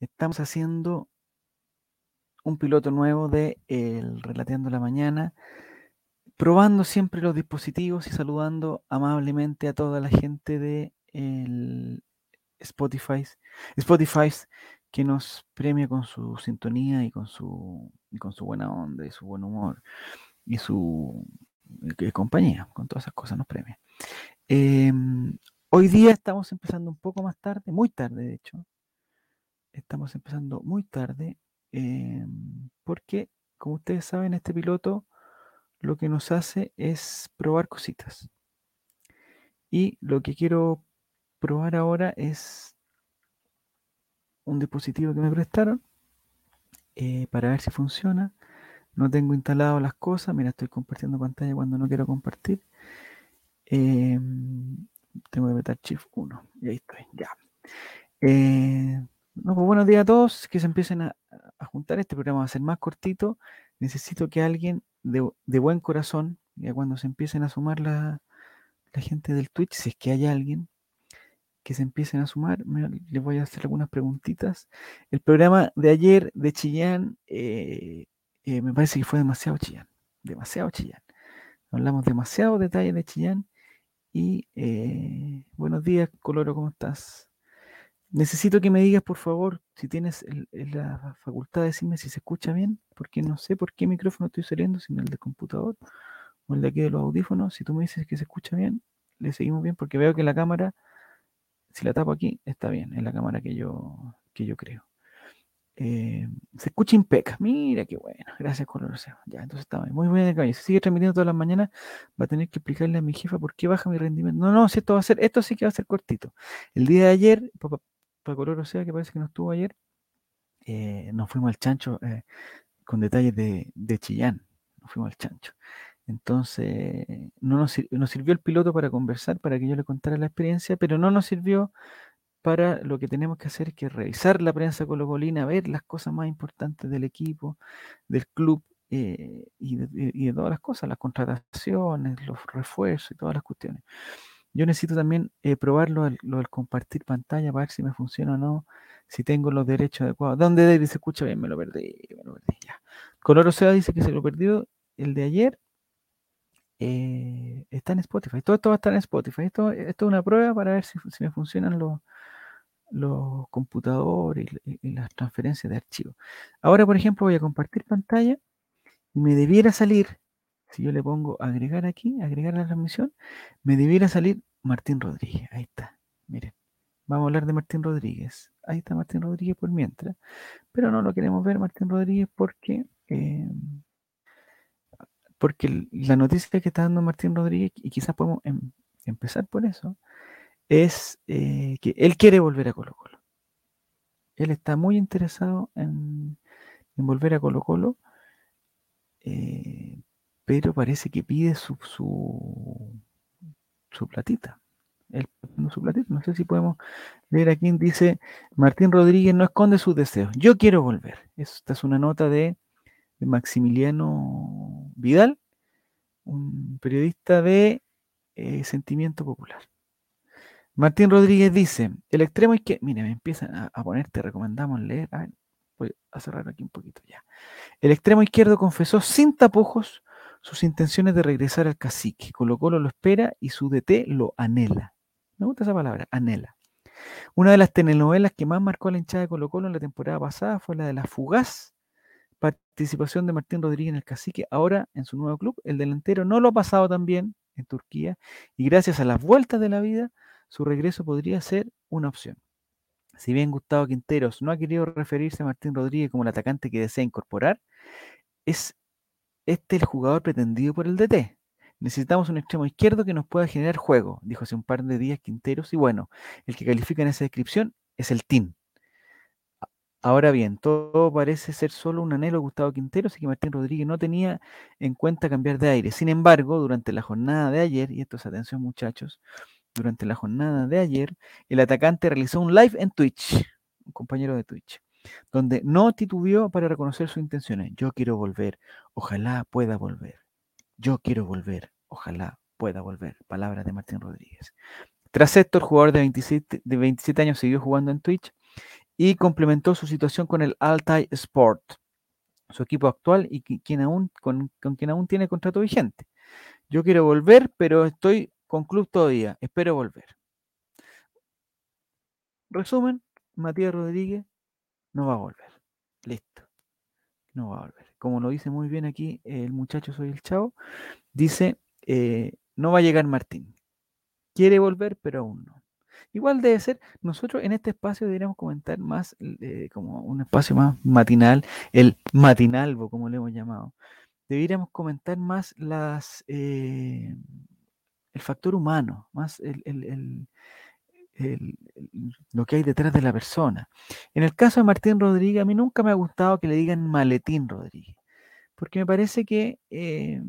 Estamos haciendo un piloto nuevo de el Relateando la Mañana, probando siempre los dispositivos y saludando amablemente a toda la gente de el Spotify, Spotify que nos premia con su sintonía y con su, con su buena onda y su buen humor y su compañía, con todas esas cosas nos premia. Em, hoy día estamos empezando un poco más tarde, muy tarde de hecho. Estamos empezando muy tarde em, porque, como ustedes saben, este piloto lo que nos hace es probar cositas. Y lo que quiero probar ahora es un dispositivo que me prestaron eh, para ver si funciona. No tengo instalado las cosas. Mira, estoy compartiendo pantalla cuando no quiero compartir. Em, tengo que apretar Shift 1. Y ahí estoy. Ya. Eh, pues buenos días a todos. Que se empiecen a, juntar. Este programa va a ser más cortito. Necesito que alguien de, buen corazón, ya cuando se empiecen a sumar la, gente del Twitch, si es que hay alguien, que se empiecen a sumar. les voy a hacer algunas preguntitas. El programa de ayer de Chillán eh, eh, me parece que fue demasiado Chillán. Demasiado Chillán. Hablamos demasiado detalles de Chillán. Y eh, buenos días, Coloro, ¿cómo estás? Necesito que me digas, por favor, si tienes la facultad de decirme si se escucha bien, porque no sé por qué micrófono estoy saliendo, sino el del computador o el de aquí de los audífonos. Si tú me dices que se escucha bien, le seguimos bien, porque veo que la cámara, si la tapo aquí, está bien, es la cámara que yo, que yo creo. Eh, se escucha impeca. Mira qué bueno. Gracias, Color Ya, entonces está muy bien calle. Si sigue transmitiendo todas las mañanas, va a tener que explicarle a mi jefa por qué baja mi rendimiento. No, no, si esto va a ser, esto sí que va a ser cortito. El día de ayer, para Color sea, que parece que no estuvo ayer, eh, nos fuimos al chancho eh, con detalles de, de, Chillán. Nos fuimos al chancho. Entonces, no nos, sirvió el piloto para conversar, para que yo le contara la experiencia, pero no nos sirvió para lo que tenemos que hacer que revisar la prensa colocolina, ver las cosas más importantes del equipo, del club eh, y, de, todas las cosas, las contrataciones, los refuerzos y todas las cuestiones. Yo necesito también eh, probarlo, lo del compartir pantalla para ver si me funciona o no, si tengo los derechos adecuados. ¿Dónde David se escucha bien? Me lo perdí, me lo perdí. Color Osea dice que se lo perdió el de ayer. Eh, está en Spotify. Todo esto va a estar en Spotify. Esto, es una prueba para ver si, me funcionan los, los computadores y, las transferencias de archivos. Ahora, por ejemplo, voy a compartir pantalla y me debiera salir, si yo le pongo agregar aquí, agregar la transmisión, me debiera salir Martín Rodríguez. Ahí está. Miren, vamos a hablar de Martín Rodríguez. Ahí está Martín Rodríguez por mientras, pero no lo queremos ver Martín Rodríguez porque... Em, porque la noticia que está dando Martín Rodríguez, y quizás podemos em, empezar por eso, es eh, que él quiere volver a Colo Colo. Él está muy interesado en, volver a Colo Colo, eh, pero parece que pide su, su, su platita. Él, su platita. No sé si podemos leer aquí. Dice, Martín Rodríguez no esconde sus deseos. Yo quiero volver. Esta es una nota de, Maximiliano Vidal, un periodista de eh, Sentimiento Popular. Martín Rodríguez dice, el extremo izquierdo, mire, me empiezan a, a poner, te recomendamos leer, a ver, voy a cerrar aquí un poquito ya. El extremo izquierdo confesó sin tapujos sus intenciones de regresar al cacique. Colo Colo lo espera y su DT lo anhela. Me gusta esa palabra, anhela. Una de las telenovelas que más marcó a la hinchada de Colo Colo en la temporada pasada fue la de la fugaz participación de Martín Rodríguez en el cacique. Ahora, en su nuevo club, el delantero no lo ha pasado tan bien en Turquía y gracias a las vueltas de la vida su regreso podría ser una opción. Si bien Gustavo Quinteros no ha querido referirse a Martín Rodríguez como el atacante que desea incorporar, es este el jugador pretendido por el DT. Necesitamos un extremo izquierdo que nos pueda generar juego, dijo hace un par de días Quinteros, y bueno, el que califica en esa descripción es el Team. Ahora bien, todo parece ser solo un anhelo de Gustavo Quinteros y que Martín Rodríguez no tenía en cuenta cambiar de aire. Sin embargo, durante la jornada de ayer, y esto es atención muchachos, durante la jornada de ayer, el atacante realizó un live en Twitch, un compañero de Twitch, donde no titubeó para reconocer sus intenciones. Yo quiero volver, ojalá pueda volver. Yo quiero volver, ojalá pueda volver. Palabras de Martín Rodríguez. Tras esto, el jugador de 27, de 27 años siguió jugando en Twitch y complementó su situación con el Altai Sport, su equipo actual y quien aún, con, con quien aún tiene contrato vigente. Yo quiero volver, pero estoy con club todavía. Espero volver. Resumen, Matías Rodríguez no va a volver. Listo. No va a volver. Como lo dice muy bien aquí el muchacho Soy el Chavo, dice, eh, no va a llegar Martín. Quiere volver, pero aún no. Igual debe ser, nosotros en este espacio deberíamos comentar más, eh, como un espacio más matinal, el matinalvo, como le hemos llamado. Deberíamos comentar más las, eh, el factor humano, más el, lo que hay detrás de la persona. En el caso de Martín Rodríguez, a mí nunca me ha gustado que le digan Maletín Rodríguez, porque me parece que eh,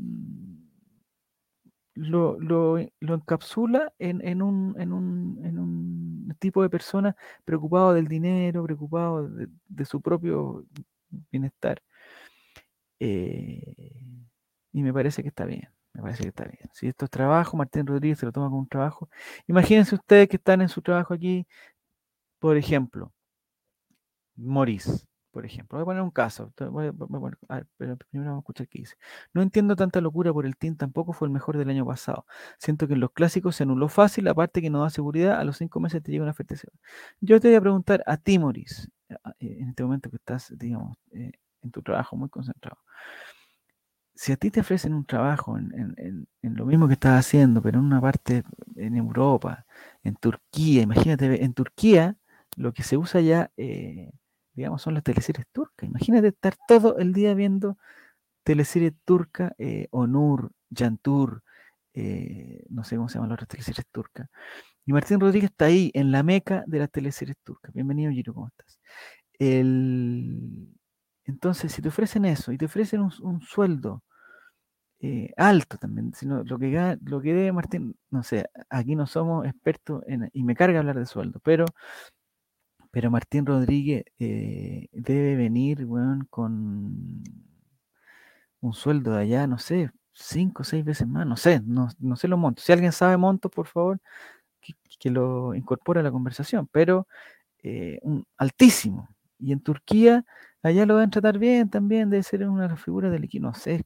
lo, lo, encapsula en, un, en, un, en, un, tipo de persona preocupado del dinero, preocupado de, su propio bienestar. Eh, y me parece que está bien. Me parece que está bien. Si esto es trabajo, Martín Rodríguez se lo toma como un trabajo. Imagínense ustedes que están en su trabajo aquí, por ejemplo, Morís, por ejemplo. Voy a poner un caso. pero primero vamos a escuchar qué dice. No entiendo tanta locura por el team, tampoco fue el mejor del año pasado. Siento que en los clásicos se anuló fácil, aparte que no da seguridad, a los cinco meses te llega una oferta. Yo te voy a preguntar a ti, Morís, eh, en este momento que estás, digamos, eh, en tu trabajo muy concentrado si a ti te ofrecen un trabajo en, lo mismo que estás haciendo, pero en una parte en Europa, en Turquía, imagínate, en Turquía lo que se usa ya, eh, digamos, son las teleseries turcas. Imagínate estar todo el día viendo teleseries turcas, eh, Onur, Yantur, eh, no sé cómo se llaman las otras teleseries turcas. Y Martín Rodríguez está ahí, en la meca de las teleseries turcas. Bienvenido, Giro, ¿cómo estás? El, entonces, si te ofrecen eso y te ofrecen un, sueldo eh, alto también, sino lo que lo que debe Martín, no sé, aquí no somos expertos en, y me carga hablar de sueldo, pero, pero Martín Rodríguez eh, debe venir con un sueldo de allá, no sé, cinco o seis veces más, no sé, no, sé los montos. Si alguien sabe montos, por favor, que, lo incorpore a la conversación, pero eh, un altísimo. Y en Turquía Allá lo van a tratar bien también, debe ser una figura del equipo. No sé,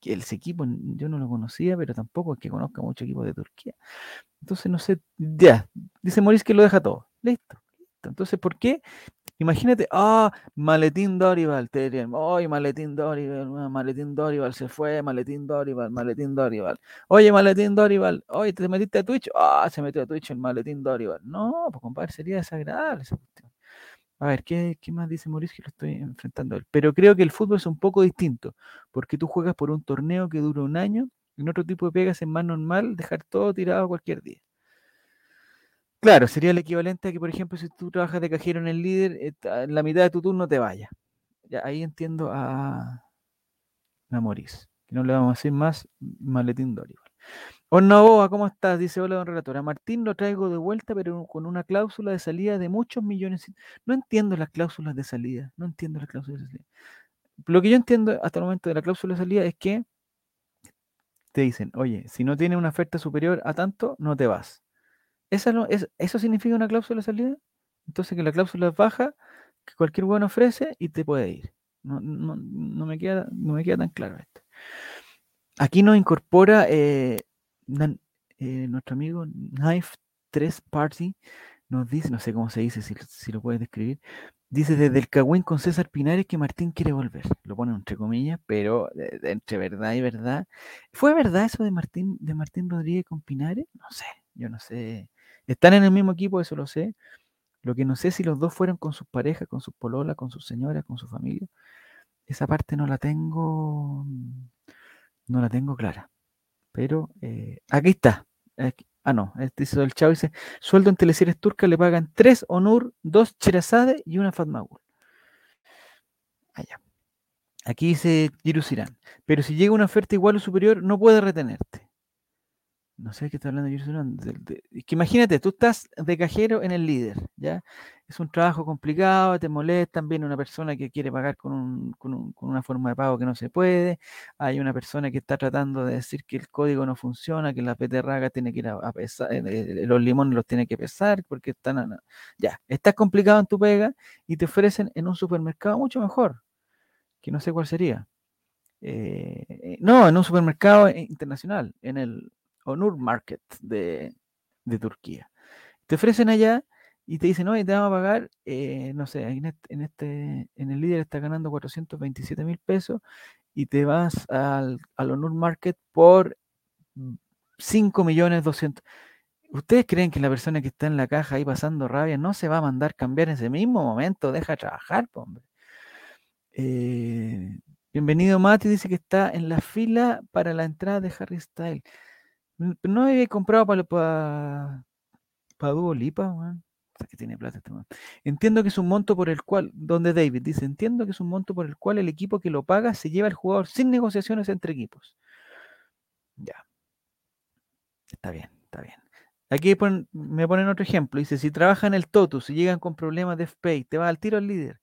que ese equipo yo no lo conocía, pero tampoco es que conozca mucho equipo de Turquía. Entonces, no sé, ya, dice Maurice que lo deja todo. Listo. Entonces, ¿por qué? Imagínate, ah, Maletín Dorival, te dirían, oye, Maletín Dorival, ah, Maletín Dorival se fue, Maletín Dorival, Maletín Dorival. Oye, Maletín Dorival, oye, ¿te metiste a Twitch? Ah, se metió a Twitch el Maletín Dorival. No, pues compadre, sería desagradable esa cuestión. A ver, ¿qué, más dice Mauricio que lo estoy enfrentando a él? Pero creo que el fútbol es un poco distinto, porque tú juegas por un torneo que dura un año, en otro tipo de pegas es más normal dejar todo tirado cualquier día. Claro, sería el equivalente a que, por ejemplo, si tú trabajas de cajero en el líder, eh, la mitad de tu turno te vaya. Ya, ahí entiendo a, a Maurice, que no le vamos a decir más maletín Dorival. Boa, ¿cómo estás? Dice hola, don relatora. Martín lo traigo de vuelta, pero con una cláusula de salida de muchos millones. No entiendo las cláusulas de salida. No entiendo las cláusulas de salida. Lo que yo entiendo hasta el momento de la cláusula de salida es que te dicen, oye, si no tiene una oferta superior a tanto, no te vas. ¿Eso, es, ¿Eso significa una cláusula de salida? Entonces que la cláusula es baja, que cualquier bueno ofrece y te puede ir. No, me, queda, no me queda tan claro esto. Aquí nos incorpora eh, eh, nuestro amigo Knife 3 Party nos dice, no sé cómo se dice, si, lo puedes describir, dice desde el Cagüín con César Pinares que Martín quiere volver. Lo pone entre comillas, pero entre verdad y verdad. ¿Fue verdad eso de Martín, de Martín Rodríguez con Pinares? No sé, yo no sé. Están en el mismo equipo, eso lo sé. Lo que no sé si los dos fueron con sus parejas, con sus pololas, con sus señoras, con su familia. Esa parte no la tengo, no la tengo clara. Pero eh, aquí está. ah, no, este dice el chavo dice, sueldo en teleseries turcas le pagan tres Onur, dos Cherazade y una Fatmagul. Allá. Aquí dice Sirán. pero si llega una oferta igual o superior, no puede retenerte. No sé qué está hablando Es que imagínate, tú estás de cajero en el líder, ¿ya? Es un trabajo complicado, te molestan, viene una persona que quiere pagar con, una forma de pago que no se puede, hay una persona que está tratando de decir que el código no funciona, que la peterraga tiene que ir a, pesar, eh, eh, los limones los tiene que pesar, porque están, ya, estás complicado en tu pega y te ofrecen en un supermercado mucho mejor, que no sé cuál sería. Eh, no, en un supermercado internacional, en el Onur Market de, Turquía. Te ofrecen allá y te dicen, oye, te vamos a pagar, eh, no sé, en este, en el líder está ganando 427 mil pesos y te vas al, al Market por 5 millones 200. ¿Ustedes creen que la persona que está en la caja ahí pasando rabia no se va a mandar cambiar en ese mismo momento? Deja trabajar, hombre. Eh, bienvenido Mati, dice que está en la fila para la entrada de Harry Styles. No había comprado para para para Duo Lipa, que tiene plata este Entiendo que es un monto por el cual, donde David dice, entiendo que es un monto por el cual el equipo que lo paga se lleva al jugador sin negociaciones entre equipos. Ya. Está bien, está bien. Aquí me ponen otro ejemplo. Dice, si trabajan el Totus y llegan con problemas de FPay, te va al tiro al líder.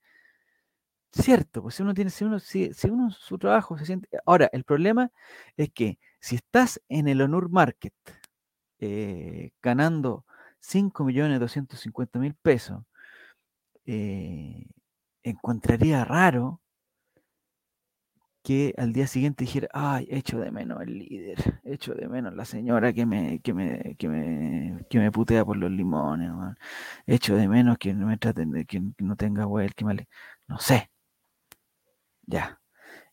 Cierto, pues si uno tiene, si uno, si, uno su trabajo se siente. Ahora, el problema es que si estás en el Honor Market eh, ganando 5.250.000 pesos, eh, encontraría raro que al día siguiente dijera, ay, echo de menos el líder, echo de menos la señora que me, que me, que me, que me putea por los limones, echo de menos que me traten de que no tenga huel, que mal, no sé, ya.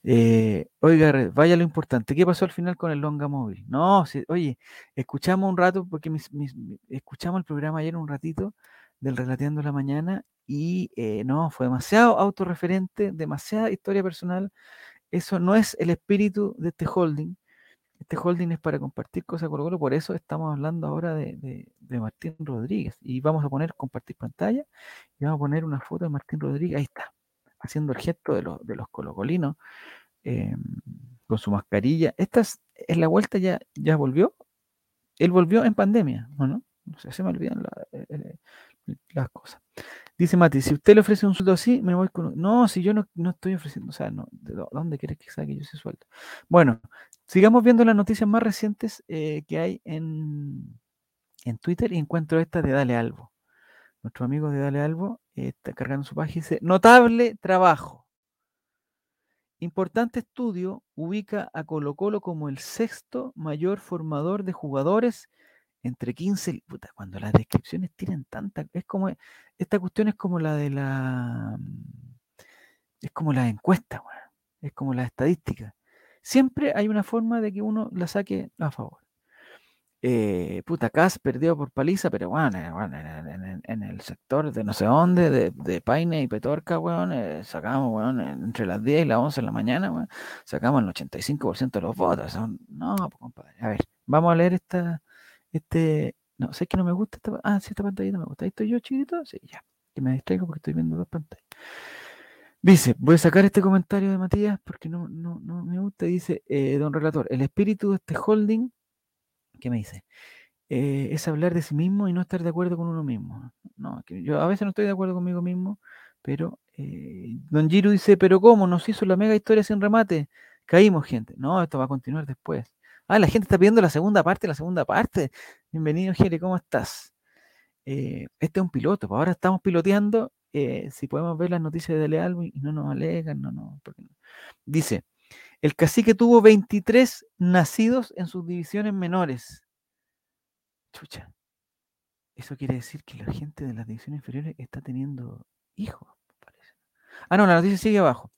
Eh, oiga, vaya lo importante. ¿Qué pasó al final con el Longa Móvil? No, oye, escuchamos un rato, porque escuchamos el programa ayer un ratito del Relateando la Mañana y eh, no, fue demasiado autorreferente, demasiada historia personal. Eso no es el espíritu de este holding. Este holding es para compartir cosas con por eso estamos hablando ahora de, de, Martín Rodríguez. Y vamos a poner compartir pantalla y vamos a poner una foto de Martín Rodríguez. Ahí está haciendo el gesto de los, de colocolinos, em, con su mascarilla. Esta es, la vuelta, ya, ya volvió. Él volvió en pandemia, ¿no? No sé, se me olvidan eh, eh, las cosas. Dice Mati, si usted le ofrece un sueldo así, me voy con... No, si yo no, estoy ofreciendo, o sea, no, ¿de dónde quieres que saque yo ese sueldo? Bueno, sigamos viendo las noticias más recientes eh, que hay en, en Twitter y encuentro esta de Dale Albo. Nuestro amigo de Dale Albo está cargando su página dice, notable trabajo. Importante estudio ubica a Colo Colo como el sexto mayor formador de jugadores entre 15 puta, cuando las descripciones tienen tanta es como esta cuestión es como la de la es como la encuesta es como la estadística siempre hay una forma de que uno la saque a favor eh, puta, Cas perdió por paliza, pero bueno, eh, en, el sector de no sé dónde, de, de Paine y Petorca, weón, eh, sacamos, weón, entre las 10 y las 11 de la mañana, sacamos el 85% de los votos. no, compadre, a ver, vamos a leer esta, este, no, sé que no me gusta esta, ah, sí, esta pantalla no me gusta, ahí estoy yo chiquito, sí, ya, que me distraigo porque estoy viendo dos pantallas. Dice, voy a sacar este comentario de Matías porque no, no, no me gusta. Dice, don relator, el espíritu de este holding ¿Qué me dice? Eh, es hablar de sí mismo y no estar de acuerdo con uno mismo. No, yo a veces no estoy de acuerdo conmigo mismo, pero eh, Don Giro dice, pero ¿cómo? Nos hizo la mega historia sin remate. Caímos, gente. No, esto va a continuar después. Ah, la gente está pidiendo la segunda parte, la segunda parte. Bienvenido, Jere, ¿cómo estás? Eh, este es un piloto, pues ahora estamos piloteando. si podemos ver las noticias de Leal y no nos alegan, no, no. Dice, el cacique tuvo 23 nacidos en sus divisiones menores. Chucha. Eso quiere decir que la gente de las divisiones inferiores está teniendo hijos, parece. Ah, no, la noticia sigue abajo.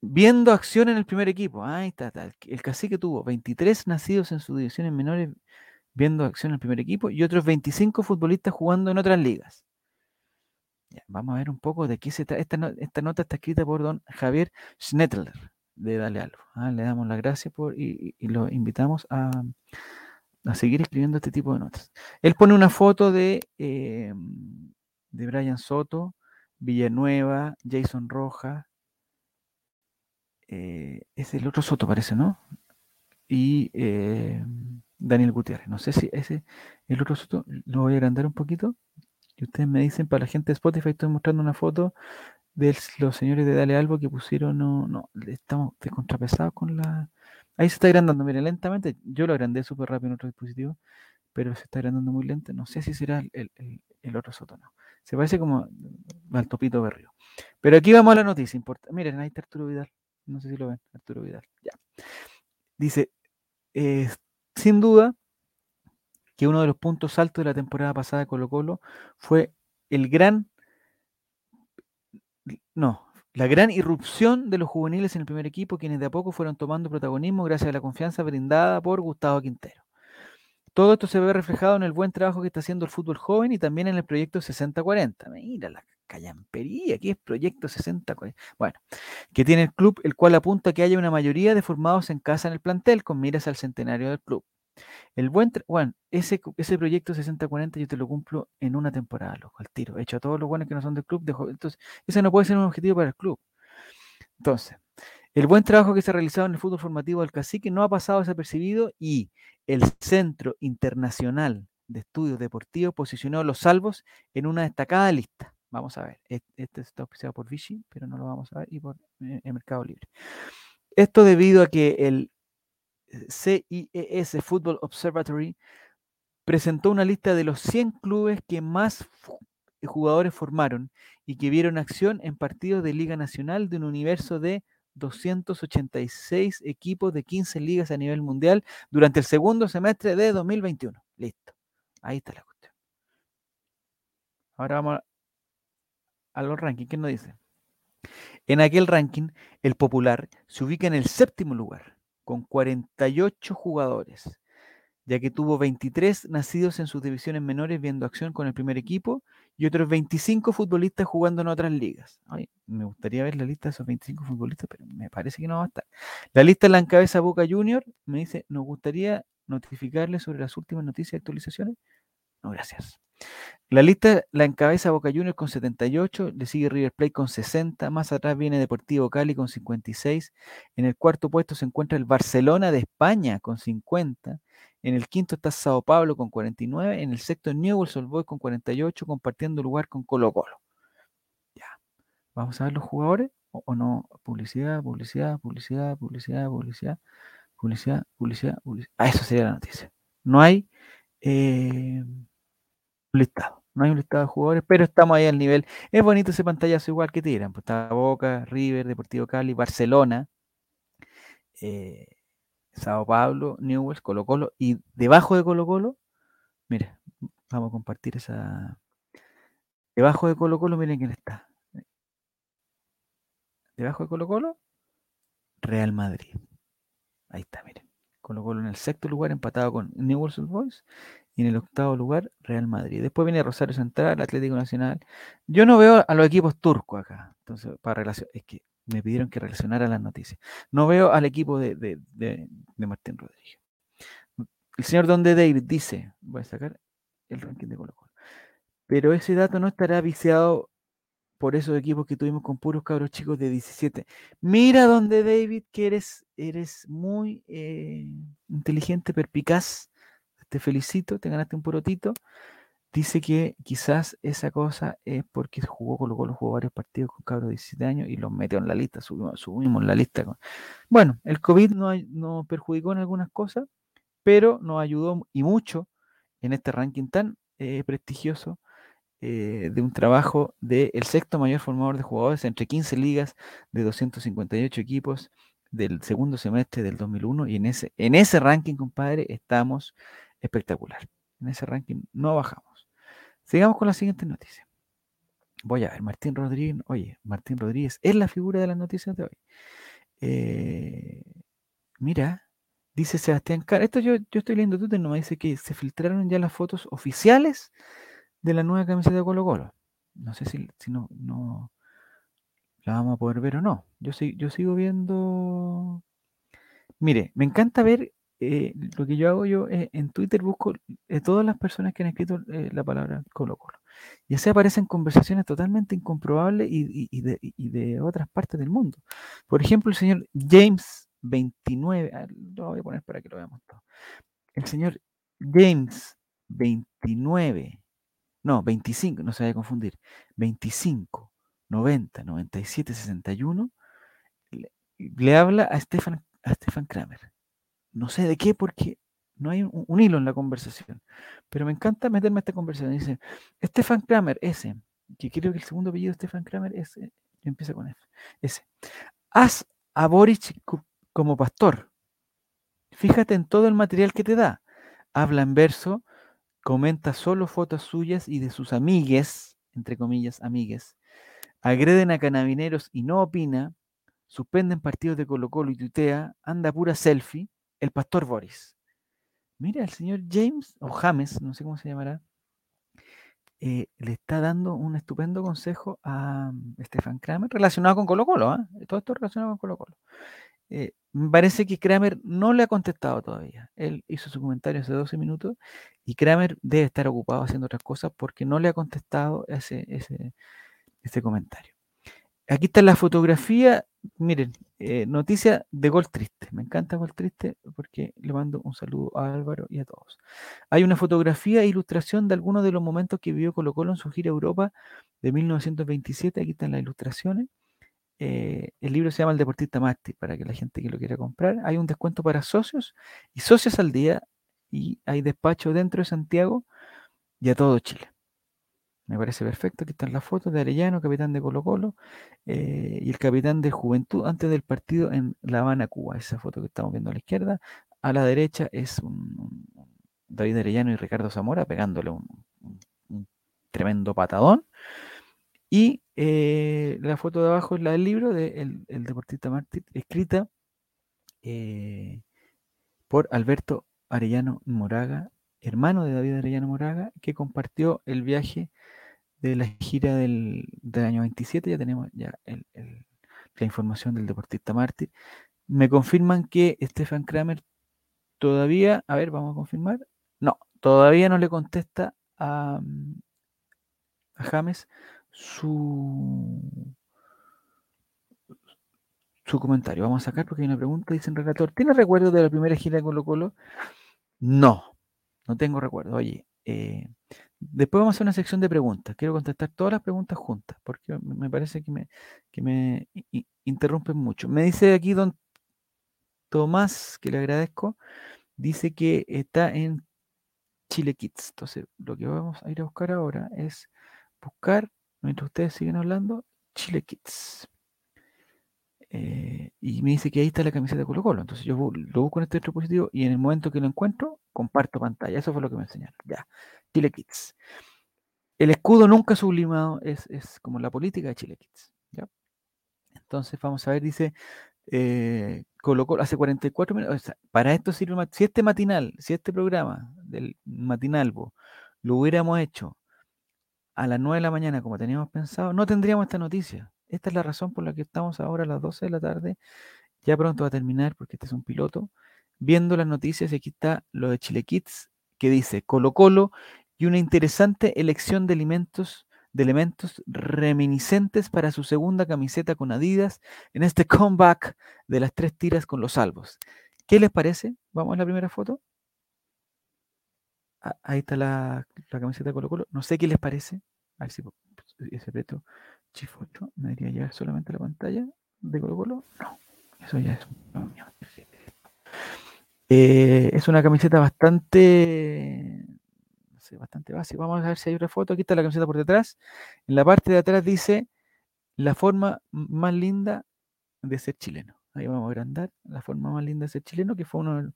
Viendo acción en el primer equipo. Ahí está, El cacique tuvo 23 nacidos en sus divisiones menores viendo acción en el primer equipo y otros 25 futbolistas jugando en otras ligas. vamos a ver un poco de qué se trata. Esta, esta, nota está escrita por don Javier Schnettler de Dale Algo. ¿ah? Le damos las gracias por, y, lo invitamos a, seguir escribiendo este tipo de notas. Él pone una foto de, eh, de Brian Soto, Villanueva, Jason Roja. Eh, es el otro Soto, parece, ¿no? Y, eh, Daniel Gutiérrez. No sé si ese, el otro Soto, lo voy a agrandar un poquito. Y ustedes me dicen, para la gente de Spotify, estoy mostrando una foto de los señores de Dale Albo que pusieron, no, no, estamos descontrapesados con la... Ahí se está agrandando, miren, lentamente. Yo lo agrandé súper rápido en otro dispositivo, pero se está agrandando muy lento. No sé si será el, el, otro Soto, no. Se parece como al topito. Pero aquí vamos a la noticia. Miren, ahí está Arturo Vidal. No sé si lo ven, Arturo Vidal. Ya. Dice, eh, sin duda, que uno de los puntos altos de la temporada pasada de Colo Colo fue el gran, no, la gran irrupción de los juveniles en el primer equipo, quienes de a poco fueron tomando protagonismo gracias a la confianza brindada por Gustavo Quintero. Todo esto se ve reflejado en el buen trabajo que está haciendo el fútbol joven y también en el proyecto 6040. Mira la callampería, aquí es proyecto 6040. Bueno, que tiene el club, el cual apunta a que haya una mayoría de formados en casa en el plantel con miras al centenario del club. El buen, bueno, ese, ese proyecto 6040 yo te lo cumplo en una temporada, loco, al tiro. He hecho a todos los buenos que no son del club. entonces, ese no puede ser un objetivo para el club. Entonces, el buen trabajo que se ha realizado en el fútbol formativo del cacique no ha pasado desapercibido y el Centro Internacional de Estudios Deportivos posicionó los salvos en una destacada lista. Vamos a ver, este está auspiciado por Vichy, pero no lo vamos a ver, y por eh, el Mercado Libre. Esto debido a que el CIES Football Observatory presentó una lista de los 100 clubes que más jugadores formaron y que vieron acción en partidos de Liga Nacional de un universo de 286 equipos de 15 ligas a nivel mundial durante el segundo semestre de 2021. Listo. Ahí está la cuestión. Ahora vamos a, los rankings. ¿Qué nos dice? En aquel ranking, el popular se ubica en el séptimo lugar con 48 jugadores, ya que tuvo 23 nacidos en sus divisiones menores viendo acción con el primer equipo y otros 25 futbolistas jugando en otras ligas. me gustaría ver la lista de esos 25 futbolistas, pero me parece que no va a estar. La lista la encabeza Boca Junior. Me dice, ¿nos gustaría notificarle sobre las últimas noticias y actualizaciones? No, gracias. La lista la encabeza Boca Juniors con 78, le sigue River Plate con 60, más atrás viene Deportivo Cali con 56, en el cuarto puesto se encuentra el Barcelona de España con 50, en el quinto está Sao Paulo con 49, en el sexto Newell's Old Boys con 48, compartiendo lugar con Colo Colo. Ya, vamos a ver los jugadores o, no, publicidad, publicidad, publicidad, publicidad, publicidad, publicidad, publicidad, publicidad. Ah, eso sería la noticia. No hay... Eh, listado. No hay un listado de jugadores, pero estamos ahí al nivel. Es bonito ese pantallazo igual que tiran. Pues está Boca, River, Deportivo Cali, Barcelona, eh, Sao Paulo, Newell's, Colo Colo. Y debajo de Colo Colo, mire, vamos a compartir esa. Debajo de Colo Colo, miren quién está. Debajo de Colo Colo, Real Madrid. Ahí está, miren. Colo Colo en el sexto lugar, empatado con Newell's Boys. Y en el octavo lugar, Real Madrid. Después viene Rosario Central, Atlético Nacional. Yo no veo a los equipos turcos acá. Entonces, para relacionar, es que me pidieron que relacionara las noticias. No veo al equipo de, Martín Rodríguez. El señor Donde David dice, voy a sacar el ranking de Colo Colo. Pero ese dato no estará viciado por esos equipos que tuvimos con puros cabros chicos de 17. Mira donde David, que eres, eres muy eh, inteligente, perpicaz te felicito, te ganaste un porotito. Dice que quizás esa cosa es porque jugó Colo Colo, jugó varios partidos con cabros de 17 años y los metió en la lista, subimos, subimos en la lista. Bueno, el COVID nos no perjudicó en algunas cosas, pero nos ayudó y mucho en este ranking tan eh, prestigioso eh, de un trabajo del sexto mayor formador de jugadores entre 15 ligas de 258 equipos del segundo semestre del 2001 y en ese, en ese ranking, compadre, estamos espectacular. En ese ranking no bajamos. Sigamos con la siguiente noticia. Voy a ver, Martín Rodríguez, oye, Martín Rodríguez es la figura de las noticias de hoy. Eh, mira, dice Sebastián Cara, esto yo, yo estoy leyendo Twitter, no me dice que se filtraron ya las fotos oficiales de la nueva camiseta de Colo Colo. No sé si, si no, no la vamos a poder ver o no. Yo, yo sigo viendo. Mire, me encanta ver eh, lo que yo hago yo en Twitter busco eh, todas las personas que han escrito eh, la palabra Colo Colo. Y así aparecen conversaciones totalmente incomprobables y, de, otras partes del mundo. Por ejemplo, el señor James 29, lo voy a poner para que lo veamos todo. el señor James 29, no, 25, no se vaya a confundir, 25, 90, 97, 61, le, le habla a Stefan, a Stefan Kramer. No sé de qué, porque no hay un, hilo en la conversación, pero me encanta meterme a esta conversación. Dice, Stefan Kramer, ese, que creo que el segundo apellido de Stefan Kramer es, eh, empieza con F, ese. Haz a Boric como pastor. Fíjate en todo el material que te da. Habla en verso, comenta solo fotos suyas y de sus amigues, entre comillas, amigues. Agreden a canabineros y no opina. Suspenden partidos de Colo Colo y tutea. Anda pura selfie. El pastor Boris. Mira, el señor James, o James, no sé cómo se llamará, eh, le está dando un estupendo consejo a um, Stefan Kramer relacionado con Colo Colo. ¿eh? Todo esto relacionado con Colo Colo. Eh, me parece que Kramer no le ha contestado todavía. Él hizo su comentario hace 12 minutos y Kramer debe estar ocupado haciendo otras cosas porque no le ha contestado ese, ese, ese comentario. Aquí está la fotografía. Miren, eh, noticia de Gol Triste. Me encanta Gol Triste porque le mando un saludo a Álvaro y a todos. Hay una fotografía e ilustración de algunos de los momentos que vivió Colo Colo en su gira Europa de 1927. Aquí están las ilustraciones. Eh, el libro se llama El Deportista Mártir, para que la gente que lo quiera comprar. Hay un descuento para socios y socios al día y hay despacho dentro de Santiago y a todo Chile. Me parece perfecto. Aquí están las fotos de Arellano, capitán de Colo Colo, eh, y el capitán de Juventud antes del partido en La Habana, Cuba. Esa foto que estamos viendo a la izquierda. A la derecha es David Arellano y Ricardo Zamora pegándole un, tremendo patadón. Y eh, la foto de abajo es la del libro de El, el Deportista Mártir, escrita eh, por Alberto Arellano Moraga, hermano de David Arellano Moraga, que compartió el viaje de la gira del, del año 27. Ya tenemos ya el, el, la información del Deportista Mártir. Me confirman que Stefan Kramer todavía, a ver, vamos a confirmar. No, todavía no le contesta a, a James su, su comentario. Vamos a sacar porque hay una pregunta. Dicen relator, ¿tiene recuerdo de la primera gira de Colo Colo? No, no tengo recuerdo. Oye, eh, después vamos a hacer una sección de preguntas. Quiero contestar todas las preguntas juntas porque me parece que me, que me interrumpen mucho. Me dice aquí don Tomás, que le agradezco, dice que está en Chile Kids. Entonces, lo que vamos a ir a buscar ahora es buscar mientras ustedes siguen hablando, Chile Kids. Eh, y me dice que ahí está la camiseta de Colo Colo. Entonces yo lo busco en este dispositivo y en el momento que lo encuentro, comparto pantalla. Eso fue lo que me enseñaron. Ya, Chile Kids. El escudo nunca sublimado es, es como la política de Chile Kids. ¿ya? Entonces vamos a ver, dice eh, Colo Colo hace 44 minutos. O sea, para esto sirve, si este matinal, si este programa del matinalvo lo hubiéramos hecho a las 9 de la mañana, como teníamos pensado, no tendríamos esta noticia. Esta es la razón por la que estamos ahora a las 12 de la tarde. Ya pronto va a terminar porque este es un piloto. Viendo las noticias, y aquí está lo de Chile Kids, que dice Colo Colo y una interesante elección de elementos, de elementos reminiscentes para su segunda camiseta con Adidas en este comeback de las tres tiras con los salvos. ¿Qué les parece? Vamos a la primera foto. Ah, ahí está la, camiseta de Colo Colo. No sé qué les parece. A ver si ese reto Chifocho me debería llegar solamente la pantalla de Colo Colo. No, eso ya es eh, es una camiseta bastante bastante básica. Vamos a ver si hay otra foto. Aquí está la camiseta por detrás. En la parte de atrás dice la forma más linda de ser chileno. Ahí vamos a agrandar la forma más linda de ser chileno, que fue una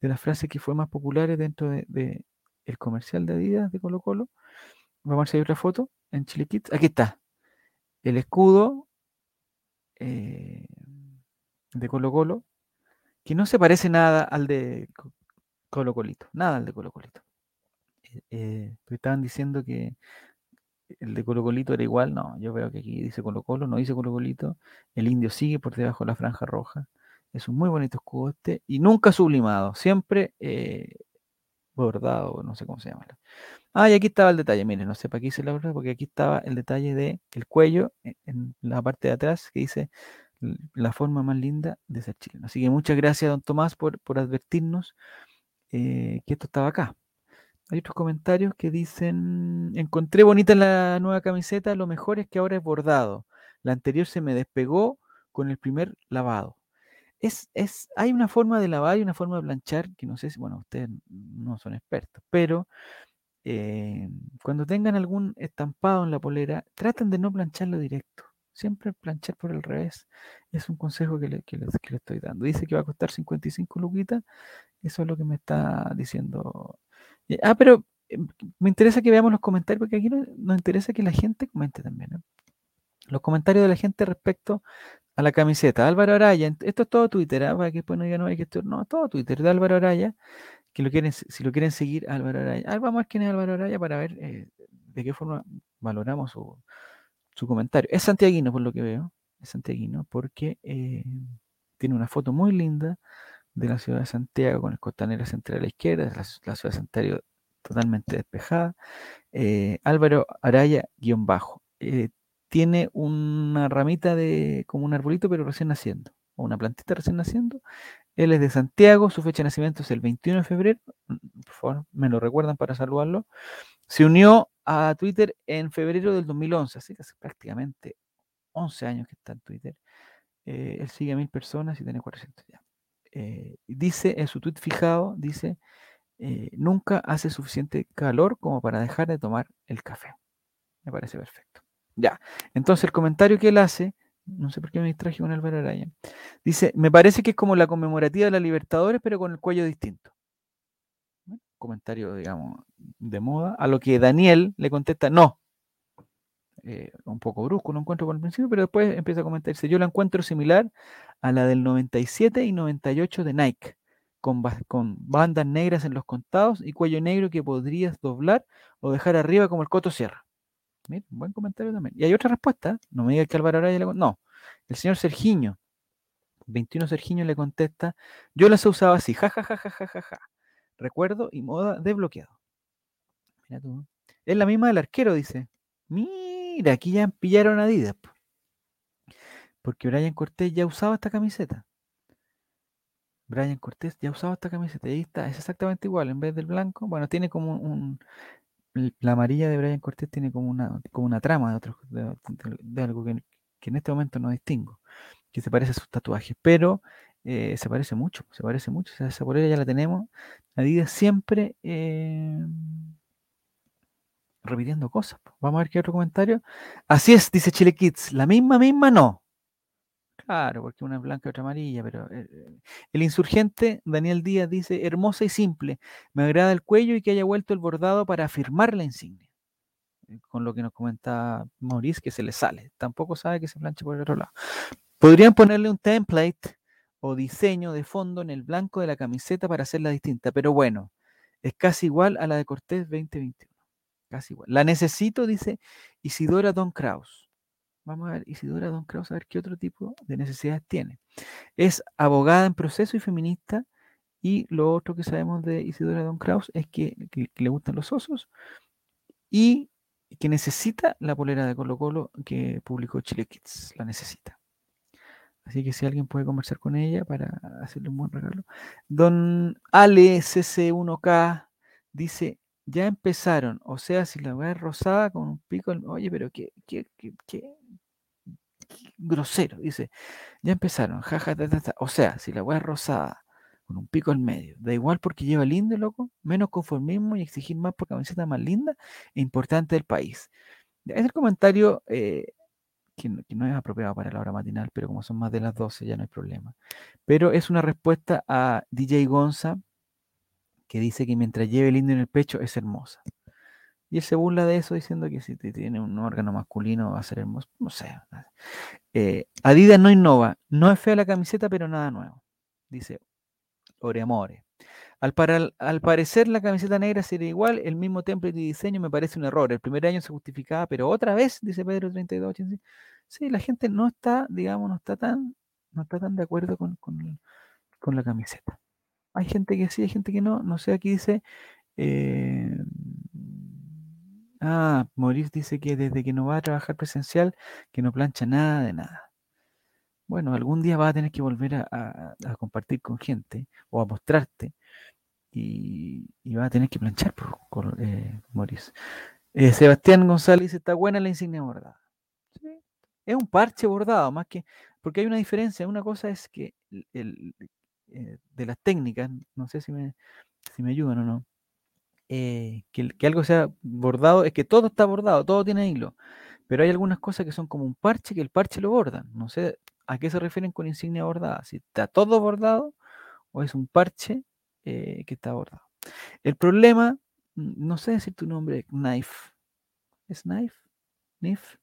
de las frases que fue más populares dentro de, de, el comercial de Adidas de Colo Colo. Vamos a ver si hay otra foto en Chile Kids. Aquí está. El escudo eh, de Colo Colo, que no se parece nada al de Colo Colito. Nada al de Colo Colito. Eh, eh, estaban diciendo que el de Colo Colito era igual. No, yo veo que aquí dice Colo Colo, no dice Colo Colito. El indio sigue por debajo de la franja roja. Es un muy bonito escudo este y nunca sublimado. Siempre eh, bordado, no sé cómo se llama. Ah, y aquí estaba el detalle, miren, no sé para qué hice la verdad, porque aquí estaba el detalle de el cuello en, la parte de atrás que dice la forma más linda de ser chileno. Así que muchas gracias, don Tomás, por, por advertirnos que esto estaba acá. Hay otros comentarios que dicen, encontré bonita la nueva camiseta, lo mejor es que ahora es bordado. La anterior se me despegó con el primer lavado. Es, es, hay una forma de lavar y una forma de planchar que no sé si, bueno, ustedes no son expertos, pero eh, cuando tengan algún estampado en la polera, traten de no plancharlo directo. Siempre planchar por el revés. Es un consejo que que le, que estoy dando. Dice que va a costar 55 luquitas. Eso es lo que me está diciendo. Eh, Ah, pero eh, me interesa que veamos los comentarios, porque aquí no- nos interesa que la gente comente también. ¿eh? Los comentarios de la gente respecto a la camiseta. Álvaro Araya, esto es todo Twitter, ¿ah? para que después no digan, no hay que esto, no, todo Twitter de Álvaro Araya, que lo quieren, si lo quieren seguir, Álvaro Araya. Ah, vamos a ver quién es Álvaro Araya para ver de qué forma valoramos su, comentario. Es santiaguino, por lo que veo, es santiaguino, porque tiene una foto muy linda de la ciudad de Santiago con el costanera central a la izquierda, la, la ciudad de Santiago totalmente despejada. Eh, Álvaro Araya, guion bajo. Eh, tiene una ramita de como un arbolito, pero recién naciendo, o una plantita recién naciendo. Él es de Santiago, su fecha de nacimiento es el 21 de febrero. mm, Por favor, me lo recuerdan para saludarlo. Se unió a Twitter en febrero del 2011, así que hace prácticamente 11 años que está en Twitter. Eh, él sigue a mil personas y tiene 400 ya. Eh, dice en su tweet fijado, dice, eh, nunca hace suficiente calor como para dejar de tomar el café. Me parece perfecto. Ya, entonces el comentario que él hace, no sé por qué me distraje con Álvaro Araya, dice, me parece que es como la conmemorativa de la Libertadores, pero con el cuello distinto. Comentario, digamos, de moda, a lo que Daniel le contesta, no. Eh, un poco brusco, lo encuentro por el principio, pero después empieza a comentar, dice, yo la encuentro similar a la del 97 y 98 de Nike, con, con bandas negras en los contados y cuello negro que podrías doblar o dejar arriba como el Coto Sierra. Mira, un buen comentario también. Y hay otra respuesta, no me diga que Álvaro Araya le con- No, el señor Sergiño, 21 Sergiño le contesta, yo las usado así, ja, ja, ja, ja, ja, ja, ja. Recuerdo y moda desbloqueado. Mira tú. Es la misma del arquero, dice. Mira, aquí ya pillaron a Adidas. po. Porque Brian Cortés ya usaba esta camiseta. Brian Cortés ya usaba esta camiseta. Ahí está, es exactamente igual. En vez del blanco, bueno, tiene como un. La amarilla de Brian Cortés tiene como una, como una trama de, otro, de, algo que, que en este momento no distingo. Que se parece a sus tatuajes. Pero eh, se parece mucho. Se parece mucho. Esa polera ya la tenemos. Adidas siempre. eh, repitiendo cosas. Vamos a ver qué otro comentario. Así es, dice Chile Kids. La misma, misma no. Claro, porque una es blanca y otra amarilla, pero eh, eh, el insurgente Daniel Díaz dice, hermosa y simple, me agrada el cuello y que haya vuelto el bordado para afirmar la insignia. Eh, Con lo que nos comenta Maurice, que se le sale. Tampoco sabe que se plancha por el otro lado. Podrían ponerle un template o diseño de fondo en el blanco de la camiseta para hacerla distinta, pero bueno, es casi igual a la de Cortés 2021. Casi igual. La necesito, dice Isidora Don Kraus. Vamos a ver, Isidora Don Kraus, a ver qué otro tipo de necesidades tiene. Es abogada en proceso y feminista. Y lo otro que sabemos de Isidora Don Kraus es que, que- le gustan los osos y que necesita la polera de Colo Colo que publicó Chile Kids. La necesita. Así que si alguien puede conversar con ella para hacerle un buen regalo. Don Ale CC1K dice, ya empezaron, o sea, si la weá es rosada con un pico, en- oye, pero qué, qué, qué, qué- grosero, dice, ya empezaron, jaja, ta, ta, ta. o sea, si la weá es rosada con un pico al medio, da igual porque lleva lindo, loco, menos conformismo y exigir más por camiseta más linda e importante del país. Es el comentario eh, que, que no es apropiado para la hora matinal, pero como son más de las 12 ya no hay problema. Pero es una respuesta a DJ Gonza, que dice que mientras lleve el indio en el pecho es hermosa. Y él se burla de eso diciendo que si tiene un órgano masculino va a ser hermoso. No sé. Eh, Adidas no innova. No es fea la camiseta, pero nada nuevo. Dice Oreamore. Al, al parecer la camiseta negra sería igual, el mismo template y diseño me parece un error. El primer año se justificaba, pero otra vez, dice Pedro 3285. Sí, la gente no está, digamos, no está tan, no está tan de acuerdo con- con la camiseta. Hay gente que sí, hay gente que no. No sé, aquí dice. eh, ah, Maurice dice que desde que no va a trabajar presencial, que no plancha nada de nada. Bueno, algún día vas a tener que volver a, compartir con gente o a mostrarte. y, va a tener que planchar por, por eh, eh, Sebastián González está buena la insignia bordada. Es un parche bordado, más que, porque hay una diferencia. Una cosa es que el, eh, de las técnicas, no sé si me, si me ayudan o no, que, que, algo sea bordado, es que todo está bordado, todo tiene hilo. Pero hay algunas cosas que son como un parche, que el parche lo bordan. No sé a qué se refieren con insignia bordada. Si está todo bordado o es un parche que está bordado. El problema no sé decir tu nombre, Knife. ¿Es Knife? ¿Knife?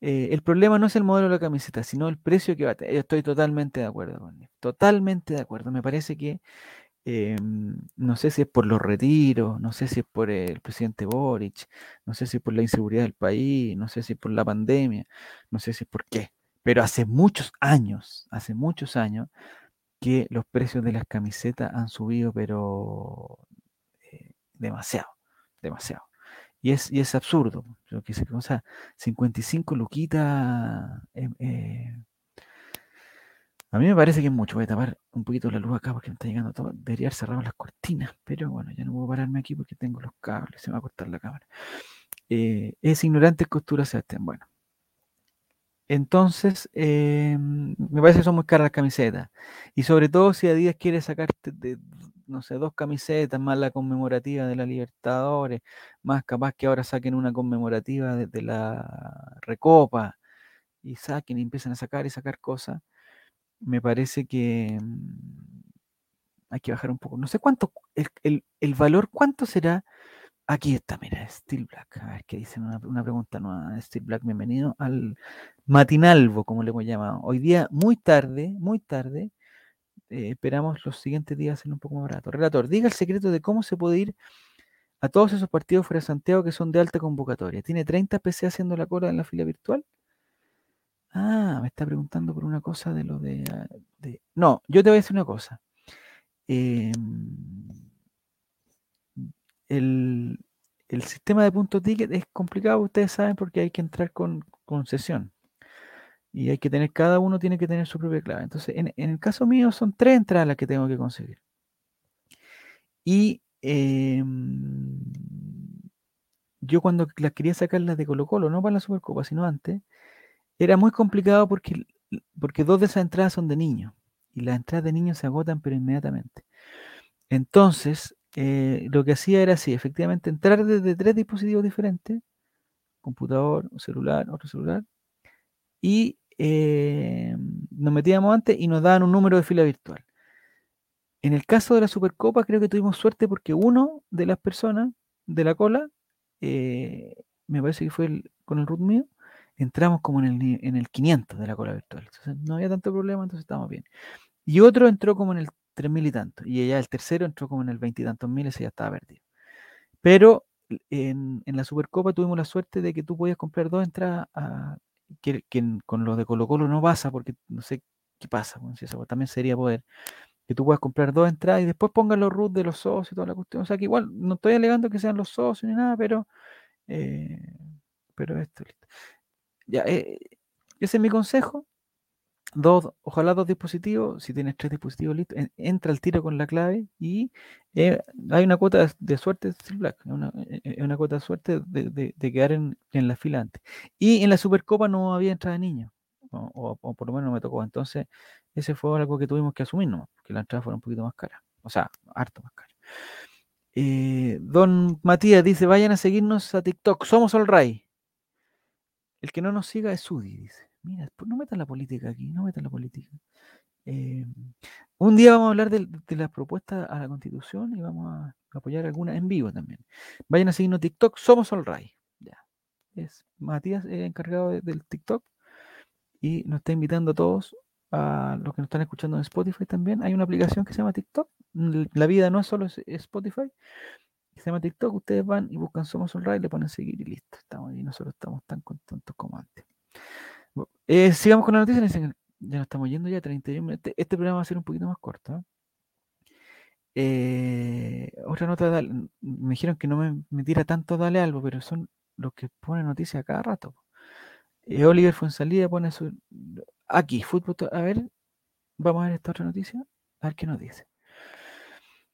Eh, el problema no es el modelo de la camiseta, sino el precio que va a tener. Yo estoy totalmente de acuerdo con él. Totalmente de acuerdo. Me parece que em, no sé si es por los retiros, no sé si es por el presidente Boric, no sé si es por la inseguridad del país, no sé si es por la pandemia, no sé si es por qué. Pero hace muchos años, hace muchos años, que los precios de las camisetas han subido, pero demasiado, demasiado. Y es, y es absurdo. Yo que sé, o sea, 55 luquitas. Em, eh, a mí me parece que es mucho. Voy a tapar un poquito la luz acá porque me está llegando todo. Debería haber cerrado las cortinas, pero bueno, ya no puedo pararme aquí porque tengo los cables. Se me va a cortar la cámara. Eh, es ignorante costura Sebastián. Bueno. Entonces, em, me parece que son muy caras las camisetas. Y sobre todo si Adidas quiere sacarte de no sé, dos camisetas, más la conmemorativa de la Libertadores, más capaz que ahora saquen una conmemorativa de, la Recopa, y saquen y empiezan a sacar y sacar cosas, me parece que mm, hay que bajar un poco. No sé cuánto, el, valor, ¿cuánto será? Aquí está, mira, Steel Black. A ver qué dicen, una, una, pregunta nueva. Steel Black, bienvenido al matinalvo, como le hemos llamado. Hoy día, muy tarde, muy tarde, eh, esperamos los siguientes días ser un poco más barato. Relator, diga el secreto de cómo se puede ir a todos esos partidos fuera de Santiago que son de alta convocatoria. ¿Tiene 30 PC haciendo la cola en la fila virtual? Ah, me está preguntando por una cosa de lo de... Ah, no, yo te voy a decir una cosa. Em, el, sistema de punto ticket es complicado, ustedes saben, porque hay que entrar con concesión. Y hay que tener, cada uno tiene que tener su propia clave. Entonces, en, el caso mío son tres entradas las que tengo que conseguir. Y em, yo cuando las quería sacar las de Colo Colo, no para la Supercopa, sino antes, era muy complicado porque, porque dos de esas entradas son de niños. Y las entradas de niños se agotan, pero inmediatamente. Entonces, eh, lo que hacía era así, efectivamente, entrar desde tres dispositivos diferentes, computador, celular, otro celular, y eh, nos metíamos antes y nos daban un número de fila virtual. En el caso de la Supercopa, creo que tuvimos suerte porque uno de las personas de la cola, eh, me parece que fue con el root mío, entramos como en el, en el 500 de la cola virtual. Entonces no había tanto problema, entonces estábamos bien. Y otro entró como en el 3000 y tanto. Y ella, el tercero, entró como en el 20 y tantos mil, ese ya estaba perdido. Pero en, en, la Supercopa tuvimos la suerte de que tú podías comprar dos entradas a, que, con los de Colo Colo no pasa, porque no sé qué pasa, eso también sería poder que tú puedas comprar dos entradas y después pongas los root de los socios y toda la cuestión. O sea que igual no estoy alegando que sean los socios ni nada, pero eh, pero esto Ya, eh, ese es mi consejo dos, ojalá dos dispositivos, si tienes tres dispositivos listos, entra al tiro con la clave y eh, hay una cuota de, suerte, Black, una, eh, eh, una cuota de suerte de, quedar en, la fila antes. Y en la Supercopa no había entrada de niños, o, por lo menos no me tocó. Entonces, ese fue algo que tuvimos que asumir, ¿no? que la entrada fuera un poquito más cara, o sea, harto más cara. don Matías dice, vayan a seguirnos a TikTok, somos All Ray. El que no nos siga es Sudi, dice. Mira, no metan la política aquí, no metan la política. Eh, un día vamos a hablar de, las propuestas a la constitución y vamos a apoyar algunas en vivo también. Vayan a seguirnos TikTok, somos All Ya. Es Matías encargado del TikTok y nos está invitando a todos, a los que nos están escuchando en Spotify también. Hay una aplicación que se llama TikTok. La vida no es solo Spotify. Se llama TikTok. Ustedes van y buscan Somos All le ponen seguir y listo. Estamos y nosotros estamos tan contentos como antes. Eh, sigamos con la noticia. Ya nos estamos yendo ya 31 minutos. Este, este programa va a ser un poquito más corto. Eh, otra nota, me dijeron que no me, tira tanto Dale Algo, pero son los que ponen noticias cada rato. Eh, Oliver Fuensalida pone su. Aquí, fútbol. A ver, vamos a ver esta otra noticia. A ver qué nos dice.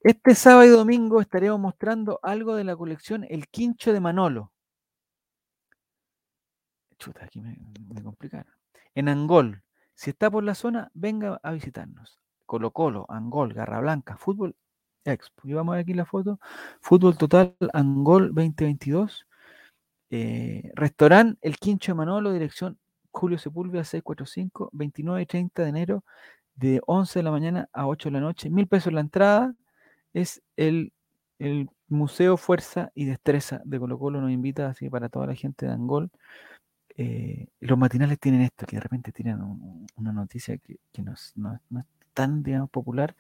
Este sábado y domingo estaremos mostrando algo de la colección El Quincho de Manolo. Chuta, aquí me, me complicaron. En Angol. Si está por la zona, venga a visitarnos. Colo Colo, Angol, Garra Blanca, Fútbol Expo. Y vamos a ver aquí la foto. Fútbol Total Angol 2022. Eh, restaurante El Quincho de Manolo, dirección Julio Sepúlveda 645, 29 y 30 de enero, de 11 de la mañana a 8 de la noche. Mil pesos la entrada. Es el, el Museo Fuerza y Destreza de Colo Colo. Nos invita así para toda la gente de Angol. Eh, los matinales tienen esto, que de repente tienen un- una noticia que, que no, no no es tan, digamos, popular,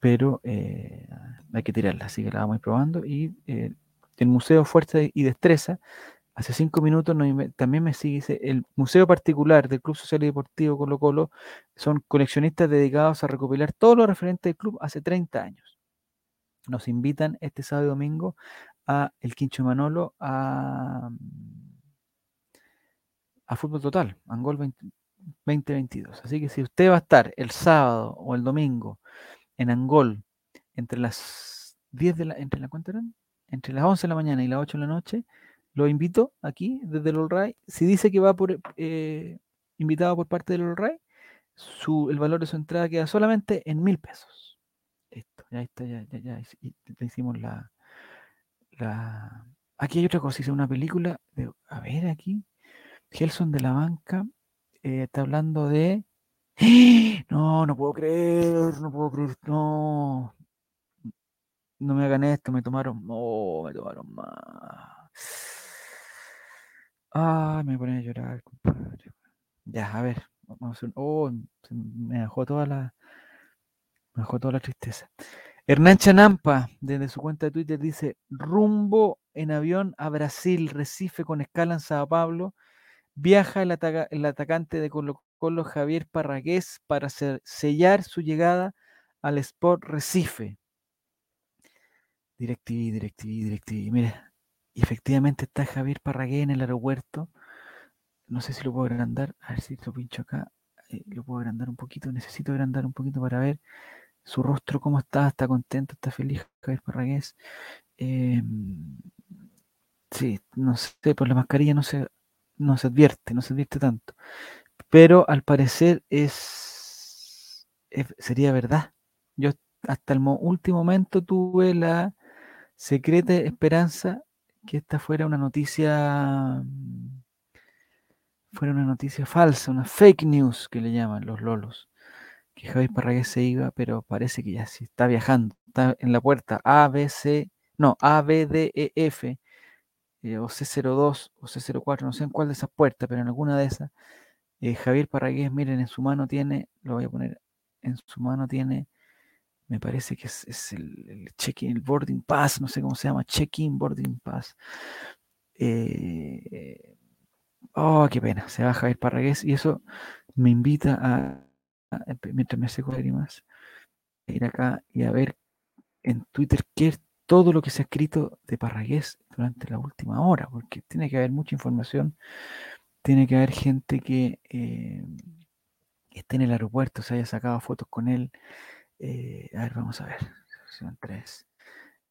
pero eh, hay que tirarla, así que la vamos a ir probando. Y eh, el Museo Fuerza y Destreza, hace cinco minutos también me sigue, dice, el Museo Particular del Club Social y Deportivo Colo Colo son coleccionistas dedicados a recopilar todo lo referente del club hace 30 años. Nos invitan este sábado y domingo a El Quincho Manolo a, a Fútbol Total, Angol 20 2022. Así que si usted va a estar el sábado o el domingo en Angol entre las 10 de la, entre la ¿cuánto eran? Entre las 11 de la mañana y las 8 de la noche, lo invito aquí desde el All Right. Si dice que va por eh, invitado por parte del All Right, su, el valor de su entrada queda solamente en mil pesos. Listo, ya está, ya, ya, ya, hici- y- le hicimos la, la. Aquí hay otra cosa, hice una película de, a ver aquí, Gelson de la banca, eh, está hablando de. No, no puedo creer, no puedo creer, no. No me hagan esto, me tomaron. Oh, me tomaron más. Ay, me ponen a llorar, compadre. Ya, a ver, vamos a hacer. Oh, me dejó toda la. Me dejó toda la tristeza. Hernán Chanampa, desde su cuenta de Twitter, dice: rumbo en avión a Brasil, Recife con escala en Sao Paulo. Viaja el, ataca- el atacante de Colo Colo Javier Parragués para se- sellar su llegada al Sport Recife. DirecTV, DirecTV, DirecTV. Mira, efectivamente está Javier Parragués en el aeropuerto. No sé si lo puedo agrandar. A ver si lo pincho acá. Eh, lo puedo agrandar un poquito. Necesito agrandar un poquito para ver su rostro, cómo está. Está contento, está feliz Javier Parragués. Eh, sí, no sé, por la mascarilla no se, no se advierte, no se advierte tanto. Pero al parecer es, sería verdad. Yo hasta el mo- último momento tuve la secreta esperanza que esta fuera una noticia, fuera una noticia falsa, una fake news que le llaman los lolos. Que Javier Parragués se iba, pero parece que ya sí está viajando. Está en la puerta A, B, C, no, A, B, D, E, F, eh, o C02 o C04, no sé en cuál de esas puertas, pero en alguna de esas. eh, Javier Parragués, miren, en su mano tiene, lo voy a poner, en su mano tiene, me parece que es, el, check-in, el boarding pass, no sé cómo se llama, check-in boarding pass. Eh, oh, qué pena, se va Javier Parragués y eso me invita a, a- mientras me seco lágrimas, a ir acá y a ver en Twitter qué todo lo que se ha escrito de Parragués durante la última hora, porque tiene que haber mucha información, tiene que haber gente que eh, esté en el aeropuerto, se haya sacado fotos con él. Eh, a ver, vamos a ver. Son tres.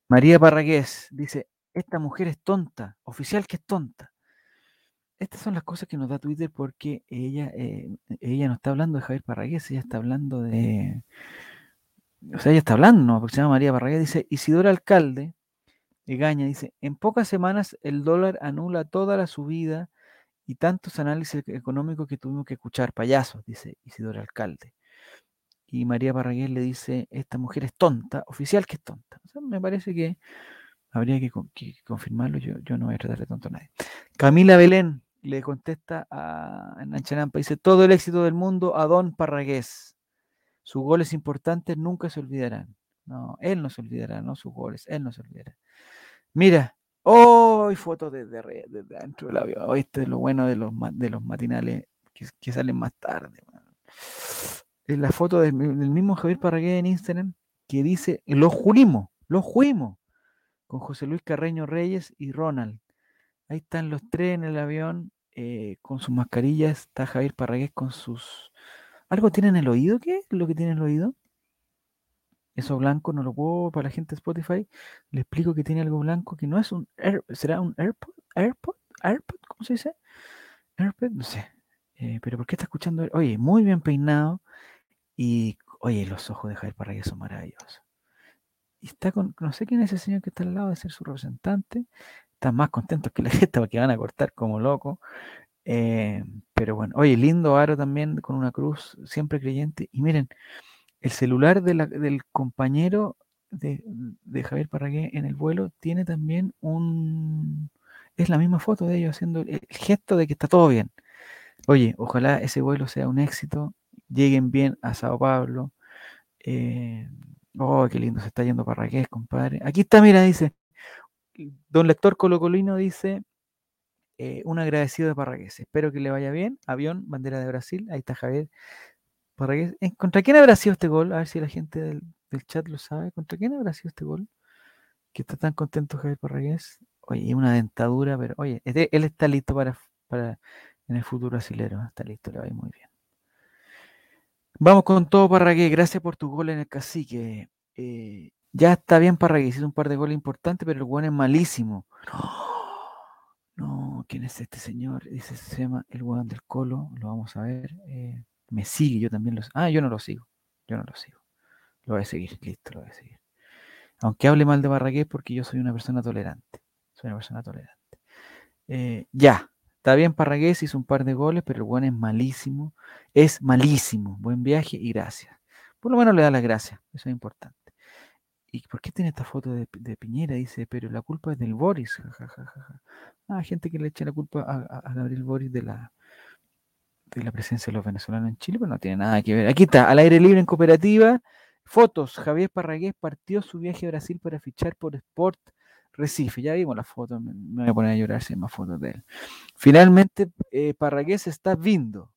María Parragués dice, esta mujer es tonta, oficial que es tonta. Estas son las cosas que nos da Twitter porque ella, eh, ella no está hablando de Javier Parragués, ella está hablando de... O sea, ella está hablando, ¿no? Porque María Parragués, dice Isidora Alcalde, Egaña, dice, en pocas semanas el dólar anula toda la subida y tantos análisis económicos que tuvimos que escuchar, payasos, dice Isidora Alcalde. Y María Parragués le dice, esta mujer es tonta, oficial que es tonta. Me parece que habría que, con- que confirmarlo, yo, yo no voy a tratar de tonto a nadie. Camila Belén le contesta a Hernán Chanampa, dice, todo el éxito del mundo a Don Parragués. Sus goles importantes nunca se olvidarán. No, él no se olvidará, no sus goles, él no se olvidará. Mira, hoy fotos desde, dentro del avión. Hoy esto es lo bueno de los, de los matinales que, que salen más tarde. man. Es la foto del, mi- del mismo Javier Parragués en Instagram que dice, lo jurimos, lo jurimos, con José Luis Carreño Reyes y Ronald. Ahí están los tres en el avión eh, con sus mascarillas. Está Javier Parragués con sus... ¿Algo tiene en el oído? ¿Qué lo que tiene en el oído? Eso blanco no lo puedo para la gente de Spotify. Le explico que tiene algo blanco que no es un ¿será un AirPod? ¿AirPod? ¿AirPod? ¿Cómo se dice? ¿AirPod? No sé. Eh, pero ¿por qué está escuchando? Oye, muy bien peinado. Y oye, los ojos de Javier Parragués son maravillosos. Y está con, no sé quién es ese señor que está al lado de ser su representante. Están más contentos que la gente porque van a cortar como loco. Eh, pero bueno, oye, lindo aro también con una cruz, siempre creyente. Y miren, el celular del compañero de, Javier Parragué en el vuelo tiene también un... Es la misma foto de ellos haciendo el, gesto de que está todo bien. Oye, ojalá ese vuelo sea un éxito, lleguen bien a Sao Paulo. Eh, oh, qué lindo se está yendo Parragués, compadre. Aquí está, mira, dice, don lector colocolino dice, eh, un agradecido de Parragués. Espero que le vaya bien. Avión, bandera de Brasil. Ahí está Javier Parragués. ¿Contra quién habrá sido este gol? A ver si la gente del, chat lo sabe. ¿Contra quién habrá sido este gol? Que está tan contento Javier Parragués. Oye, una dentadura, pero oye, él está listo para, para en el futuro brasilero. Está listo, le va a ir muy bien. Vamos con todo, Parragués. Gracias por tu gol en el cacique. Eh, ya está bien, Parragués. Hizo un par de goles importantes, pero el gol es malísimo. No, ¿quién es este señor? Dice, se llama el weón del colo, lo vamos a ver. Eh, me sigue, yo también lo Ah, yo no lo sigo, yo no lo sigo. Lo voy a seguir, listo, lo voy a seguir. Aunque hable mal de Barragués porque yo soy una persona tolerante. Soy una persona tolerante. Eh, ya, está bien, Parragués hizo un par de goles, pero el weón es malísimo. Es malísimo. Buen viaje y gracias. Por lo menos le da las gracias, eso es importante. ¿Y por qué tiene esta foto de, Piñera? Dice, pero la culpa es del Boris. Ah, gente que le echa la culpa a, Gabriel Boris de la, de la presencia de los venezolanos en Chile, pero no tiene nada que ver. Aquí está, al aire libre en cooperativa. Fotos. Javier Parragués partió su viaje a Brasil para fichar por Sport Recife. Ya vimos la foto, me, voy a poner a llorar si hay más fotos de él. Finalmente, eh, Parragués está viendo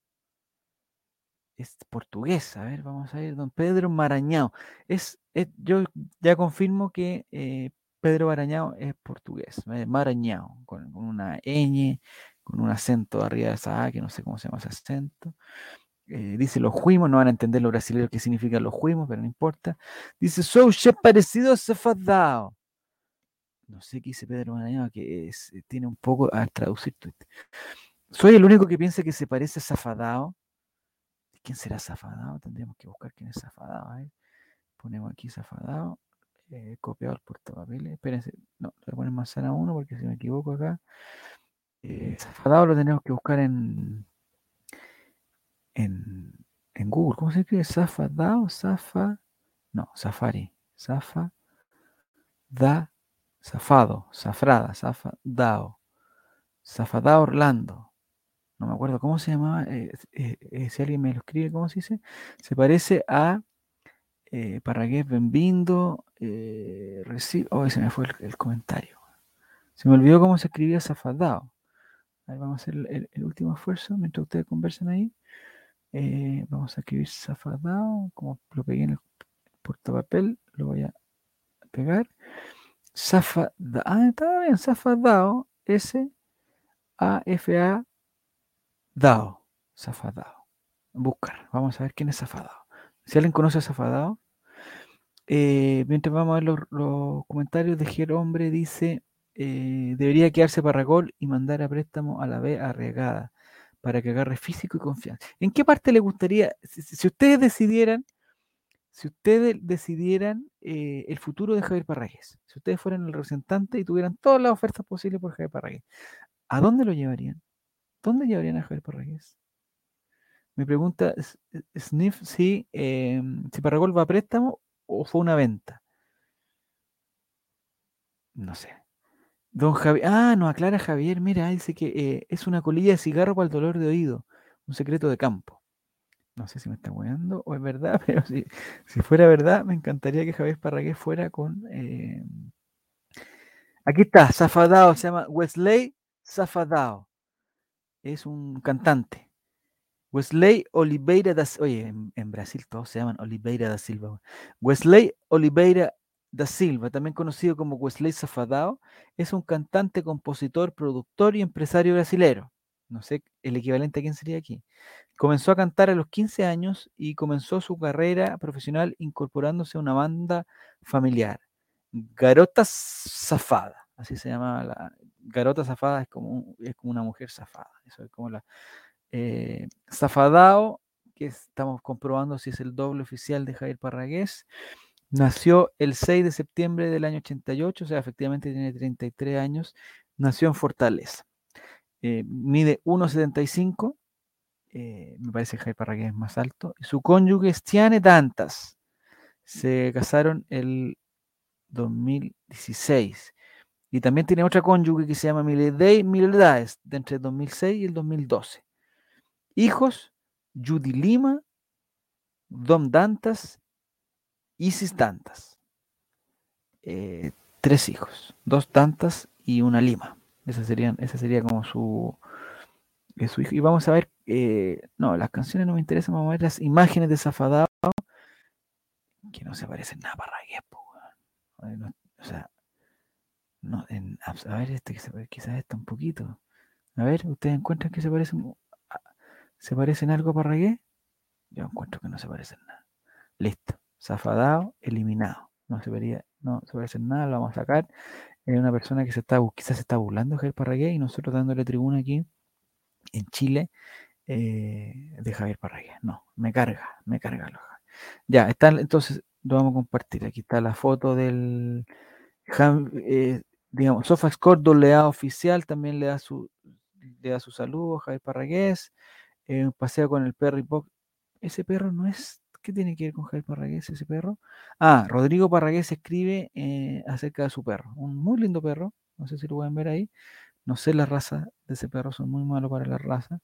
es portugués. A ver, vamos a ver, don Pedro Marañao. Es, yo ya confirmo que eh, Pedro Marañao es portugués. Eh, Marañao, con, una ñ, con un acento arriba de esa A, que no sé cómo se llama ese acento. Eh, dice los juimos, no van a entender los brasileños qué significa los juimos, pero no importa. Dice, soy parecido a Safadao. No sé qué dice Pedro Marañao, que tiene un poco a traducir. Soy el único que piensa que se parece a Zafadao. ¿Quién será Zafadao? Tendríamos que buscar quién es Zafadao. Ponemos aquí Zafadao. Eh, copiado el portapapeles. Espérense, no, le ponen manzana 1 porque si me equivoco acá. Eh, Zafadao lo tenemos que buscar en, en, en Google. ¿Cómo se escribe? Zafadao, Zafa. No, Safari. Zafa. Da. Zafado. Zafrada. Zafadao. Zafadao Orlando no me acuerdo cómo se llamaba, eh, eh, eh, si alguien me lo escribe, ¿cómo se dice? Se parece a eh, Parragués Benvindo, recibe, oh, se me fue el, comentario. Se me olvidó cómo se escribía Zafadao. vamos a hacer el, último esfuerzo mientras ustedes conversan ahí. vamos a escribir Zafadao, como lo pegué en el portapapel, lo voy a pegar. Zafadao, ah, está bien, Zafadao, S, A, F, A, Dao, Zafadao. Buscar, vamos a ver quién es Zafadao. Si alguien conoce a Zafadao, eh, mientras vamos a ver los, comentarios de Ger Hombre, dice, eh, debería quedarse para gol y mandar a préstamo a la B arriesgada para que agarre físico y confianza. ¿En qué parte le gustaría, si, ustedes decidieran, si ustedes decidieran eh, el futuro de Javier Parragués, si ustedes fueran el representante y tuvieran todas las ofertas posibles por Javier Parragués, ¿a dónde lo llevarían? ¿Dónde llevarían a Javier Parragués? Me pregunta Sniff si, eh, si Parragol va a préstamo o fue una venta. No sé. Don Javier. Ah, no, aclara Javier. Mira, dice que eh, es una colilla de cigarro para el dolor de oído. Un secreto de campo. No sé si me está weando o es verdad, pero si, si fuera verdad, me encantaría que Javier Parragués fuera con. Eh, aquí está, Zafadao, se llama Wesley Zafadao es un cantante. Wesley Oliveira da Oye, en, Brasil todos se llaman Oliveira da Silva. Wesley Oliveira da Silva, también conocido como Wesley Zafadao, es un cantante, compositor, productor y empresario brasilero. No sé el equivalente a quién sería aquí. Comenzó a cantar a los 15 años y comenzó su carrera profesional incorporándose a una banda familiar. Garota Zafada, así se llama la. Garota Zafada es como, es como una mujer zafada. Eso es como la. Eh, Zafadao, que estamos comprobando si es el doble oficial de Javier Parragués, nació el 6 de septiembre del año 88, o sea, efectivamente tiene 33 años. Nació en Fortaleza. Eh, mide 1,75 eh, me parece que Javier Parragués es más alto, y su cónyuge es Tiane Dantas. Se casaron el 2016. Y también tiene otra cónyuge que se llama Miledei Miledaes, de entre el 2006 y el 2012. Hijos, Judy Lima, Dom Dantas, Isis Dantas. Eh, tres hijos, dos Dantas y una Lima. Esa, serían, esa sería como su, su hijo. Y vamos a ver eh, no, las canciones no me interesan, vamos a ver las imágenes de Zafadao, que no se parecen nada para Raguez, o sea, no, a ver, este quizás está un poquito. A ver, ¿ustedes encuentran que se parecen, se parecen algo a Parragué? Yo encuentro que no se parecen nada. Listo. Zafadao, eliminado. No se vería, no se parecen nada, lo vamos a sacar. Es una persona que se está, quizás se está burlando de Parragué y nosotros dándole tribuna aquí en Chile eh, de Javier Parragués. No, me carga, me carga. Ya, está, entonces lo vamos a compartir. Aquí está la foto del, eh, digamos, SofaScore doble oficial, también le da su, le da su saludo Javier Parragués. Eh, paseo con el perro y Ese perro no es. ¿Qué tiene que ver con Javier Parragués, ese perro? Ah, Rodrigo Parragués escribe eh, acerca de su perro. Un muy lindo perro. No sé si lo pueden ver ahí. No sé la raza de ese perro, son muy malos para la raza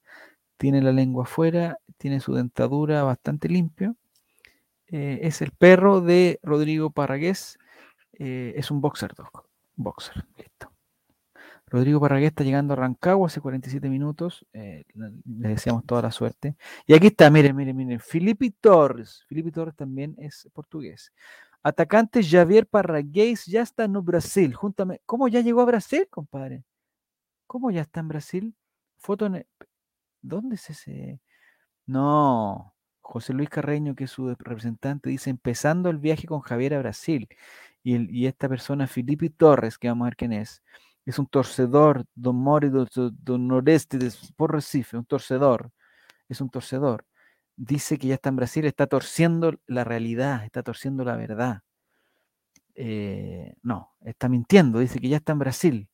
tiene la lengua afuera, tiene su dentadura bastante limpio. Eh, es el perro de Rodrigo Parragués, es un boxer dog, boxer, listo. Rodrigo Parragués está llegando a Rancagua hace 47 minutos, eh, le deseamos toda la suerte. Y aquí está, miren, miren, miren, Filipe Torres, Filipe Torres también es portugués. Atacante Javier Parragués ya está en Brasil, juntamente. ¿Cómo ya llegó a Brasil, compadre? ¿Cómo ya está en Brasil? Foto ¿Dónde es ese? No, José Luis Carreño, que es su representante, dice empezando el viaje con Javier a Brasil. Y, esta persona, Filipe Torres, que vamos a ver quién es, es un torcedor, don Mori do, Noreste de, por Recife, un torcedor, es un torcedor. Dice que ya está en Brasil, está torciendo la realidad, está torciendo la verdad. Eh, no, está mintiendo, dice que ya está en Brasil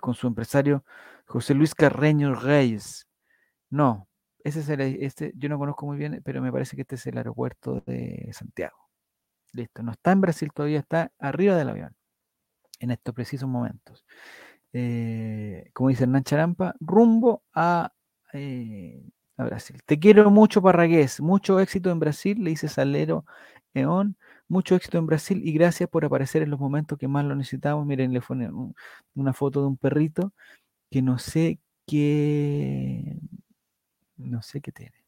con su empresario José Luis Carreño Reyes. No, ese es el, este, yo no conozco muy bien, pero me parece que este es el aeropuerto de Santiago. Listo, no está en Brasil todavía, está arriba del avión, en estos precisos momentos. Eh, como dice Hernán Charampa, rumbo a, eh, a, Brasil. Te quiero mucho, Parragués, mucho éxito en Brasil, le dice Salero Eón, mucho éxito en Brasil y gracias por aparecer en los momentos que más lo necesitamos. Miren, le pone una foto de un perrito que no sé qué, no sé qué tiene.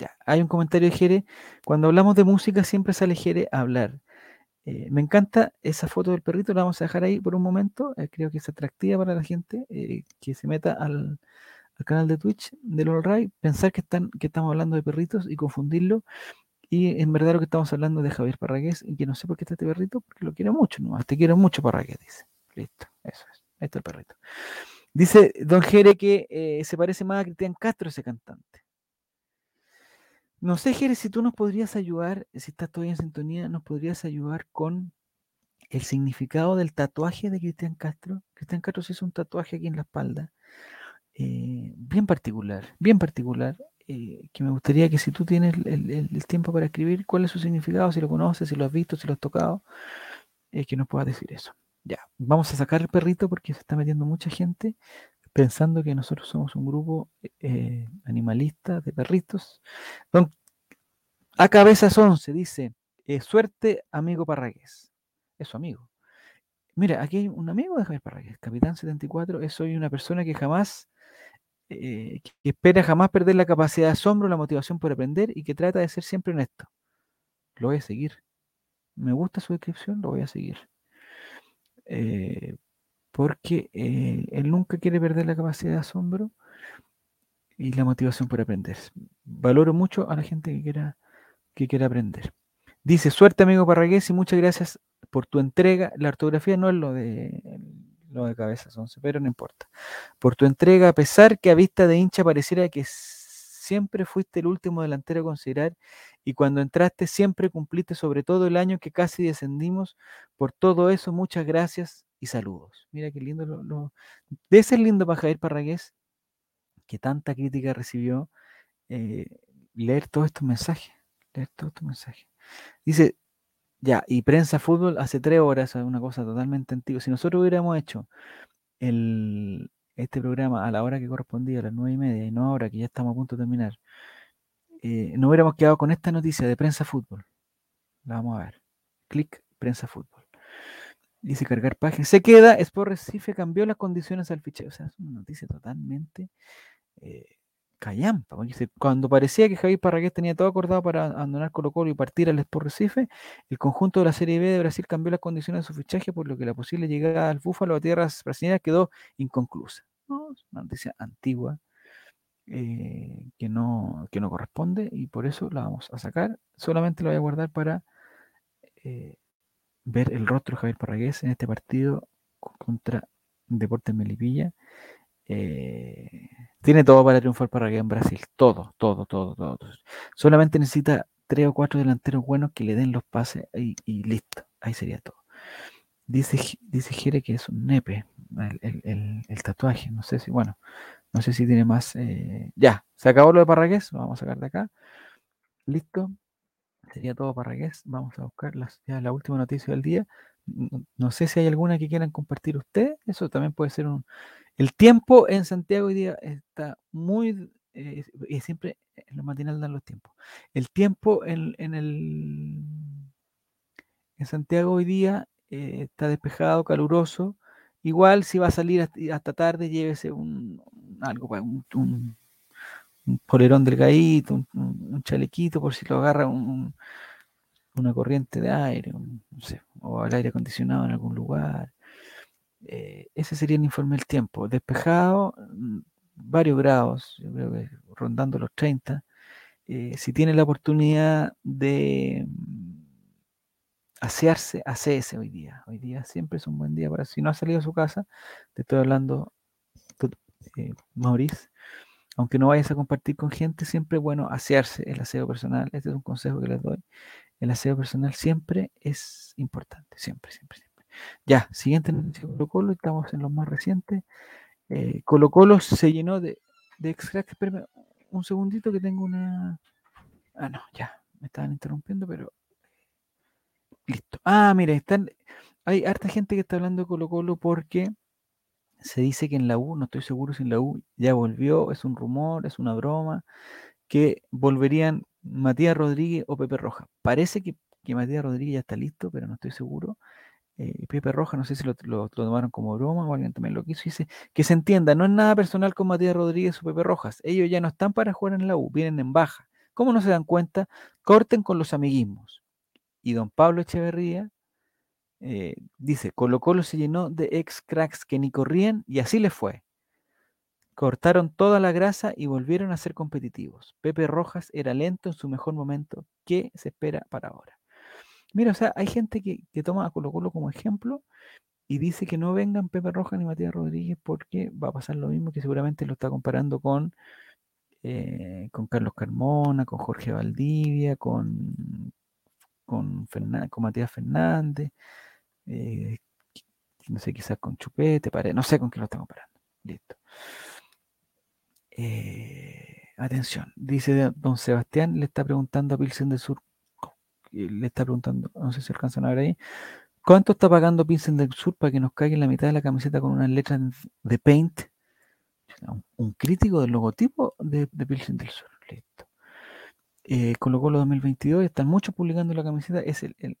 Ya, hay un comentario de Jere. Cuando hablamos de música siempre sale Jere a hablar. Eh, me encanta esa foto del perrito, la vamos a dejar ahí por un momento. Eh, creo que es atractiva para la gente eh, que se meta al, canal de Twitch de Ray, pensar que, están, estamos hablando de perritos y confundirlo. Y en verdad lo que estamos hablando de Javier Parragués, y que no sé por qué está este perrito, porque lo quiero mucho, no, te quiero mucho Parragués, dice. Listo, eso es. Ahí está el perrito. Dice Don Jere que se parece más a Cristian Castro ese cantante. No sé, Jere, si tú nos podrías ayudar, si estás todavía en sintonía, nos podrías ayudar con el significado del tatuaje de Cristian Castro. Cristian Castro se hizo un tatuaje aquí en la espalda, eh, bien particular, bien particular, eh, que me gustaría que si tú tienes el, tiempo para escribir, cuál es su significado, si lo conoces, si lo has visto, si lo has tocado, que nos puedas decir eso. Ya, vamos a sacar el perrito porque se está metiendo mucha gente pensando que nosotros somos un grupo eh, animalista de perritos. a cabezas 11 dice, eh, suerte amigo Parragués. Es su amigo. Mira, aquí hay un amigo de Javier Parragués, Capitán 74, es soy una persona que jamás, eh, que espera jamás perder la capacidad de asombro, la motivación por aprender y que trata de ser siempre honesto. Lo voy a seguir. Me gusta su descripción, lo voy a seguir. Porque eh, él nunca quiere perder la capacidad de asombro y la motivación por aprender. Valoro mucho a la gente que quiera, que aprender. Dice, suerte amigo Parragués y muchas gracias por tu entrega. La ortografía no es lo de, lo de cabeza, pero no importa. Por tu entrega, a pesar que a vista de hincha pareciera que siempre fuiste el último delantero a considerar y cuando entraste siempre cumpliste sobre todo el año que casi descendimos. Por todo eso, muchas gracias y saludos. Mira qué lindo lo, lo... de ese lindo para Javier Parragués que tanta crítica recibió, eh, leer todos estos mensajes, leer todos estos mensajes. Dice, ya, y prensa fútbol hace tres horas, una cosa totalmente antigua. Si nosotros hubiéramos hecho el, este programa a la hora que correspondía, a las nueve y media, y no ahora que ya estamos a punto de terminar, eh, no hubiéramos quedado con esta noticia de prensa fútbol. La vamos a ver. Clic, prensa fútbol. Dice cargar página. Se queda, Sport Recife cambió las condiciones al fichero. O sea, es una noticia totalmente eh, callampa. Cuando parecía que Javier Parragués tenía todo acordado para abandonar Colo Colo y partir al Sport Recife, el conjunto de la Serie B de Brasil cambió las condiciones de su fichaje, por lo que la posible llegada al Búfalo a tierras brasileñas quedó inconclusa. Es una noticia antigua eh, que, no, que no corresponde y por eso la vamos a sacar. Solamente la voy a guardar para eh, ver el rostro de Javier Parragués en este partido contra Deportes Melipilla. Eh, tiene todo para triunfar para que en Brasil. Todo, todo, todo, todo. Solamente necesita tres o cuatro delanteros buenos que le den los pases y, listo. Ahí sería todo. Dice, dice Jere que es un nepe, el, tatuaje. No sé si, bueno, no sé si tiene más. Eh, ya, se acabó lo de Parragués. Lo vamos a sacar de acá. Listo. Sería todo Parragués. Vamos a buscar la última noticia del día. No, sé si hay alguna que quieran compartir ustedes. Eso también puede ser un, el tiempo en Santiago hoy día está muy, eh, y siempre en los matinales dan los tiempos. El tiempo en, el, en Santiago hoy día eh, está despejado, caluroso. Igual si va a salir hasta, tarde, llévese un, algo, un, un, un polerón delgadito, un, un, chalequito por si lo agarra una corriente de aire, no sé, o al aire acondicionado en algún lugar. Eh, ese sería el informe del tiempo. Despejado, mm, varios grados, yo creo que rondando los 30. Eh, si tiene la oportunidad de mm, asearse, ese hoy día. Hoy día siempre es un buen día para, si no ha salido a su casa, te estoy hablando, eh, Maurice, aunque no vayas a compartir con gente, siempre es bueno asearse el aseo personal. Este es un consejo que les doy. El aseo personal siempre es importante, siempre, siempre, siempre. Ya, siguiente noticia Colo Colo, estamos en los más recientes. Eh, Colo Colo se llenó de, de. Espérame un segundito que tengo una. Ah, no, ya, me estaban interrumpiendo, pero. Listo. Ah, mira, están. Hay harta gente que está hablando de Colo Colo porque se dice que en la U, no estoy seguro si en la U ya volvió, es un rumor, es una broma, que volverían Matías Rodríguez o Pepe Roja. Parece que, que Matías Rodríguez ya está listo, pero no estoy seguro. Eh, Pepe Roja, no sé si lo, tomaron como broma o alguien también lo quiso, dice que se entienda, no es nada personal con Matías Rodríguez o Pepe Rojas, ellos ya no están para jugar en la U, vienen en baja. ¿Cómo no se dan cuenta? Corten con los amiguismos. Y don Pablo Echeverría eh, dice, Colo Colo se llenó de ex cracks que ni corrían y así les fue. Cortaron toda la grasa y volvieron a ser competitivos. Pepe Rojas era lento en su mejor momento. ¿Qué se espera para ahora? Mira, o sea, hay gente que, toma a Colo Colo como ejemplo y dice que no vengan Pepe Roja ni Matías Rodríguez porque va a pasar lo mismo que seguramente lo está comparando con, eh, con Carlos Carmona, con Jorge Valdivia, con, con Matías Fernández, eh, no sé, quizás con Chupete, no sé con qué lo está comparando. Listo. Eh, atención, dice don Sebastián, le está preguntando a Pilsen del Sur le está preguntando, no sé si alcanzan a ver ahí, ¿cuánto está pagando Pincel del Sur para que nos caiga en la mitad de la camiseta con unas letras de paint? Un, crítico del logotipo de, de Pilsen del Sur. Listo. Eh, Colo 2022, están muchos publicando la camiseta, es el,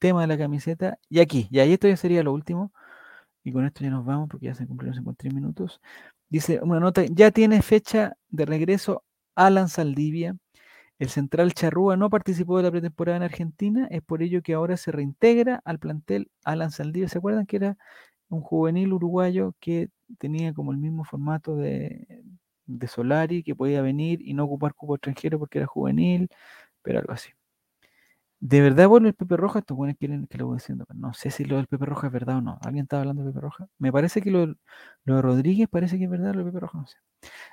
tema de la camiseta. Y aquí, y ahí esto ya sería lo último. Y con esto ya nos vamos porque ya se cumplieron 53 minutos. Dice una nota, ya tiene fecha de regreso Alan Saldivia el central Charrúa no participó de la pretemporada en Argentina, es por ello que ahora se reintegra al plantel Alan Saldivia. ¿Se acuerdan que era un juvenil uruguayo que tenía como el mismo formato de, de Solari que podía venir y no ocupar cupo extranjero porque era juvenil, pero algo así. ¿De verdad vuelve el Pepe Roja? Estos buenos quieren que lo voy diciendo. pero No sé si lo del Pepe Roja es verdad o no. ¿Alguien estaba hablando de Pepe Roja? Me parece que lo, de Rodríguez parece que es verdad, lo de Pepe Roja no sé.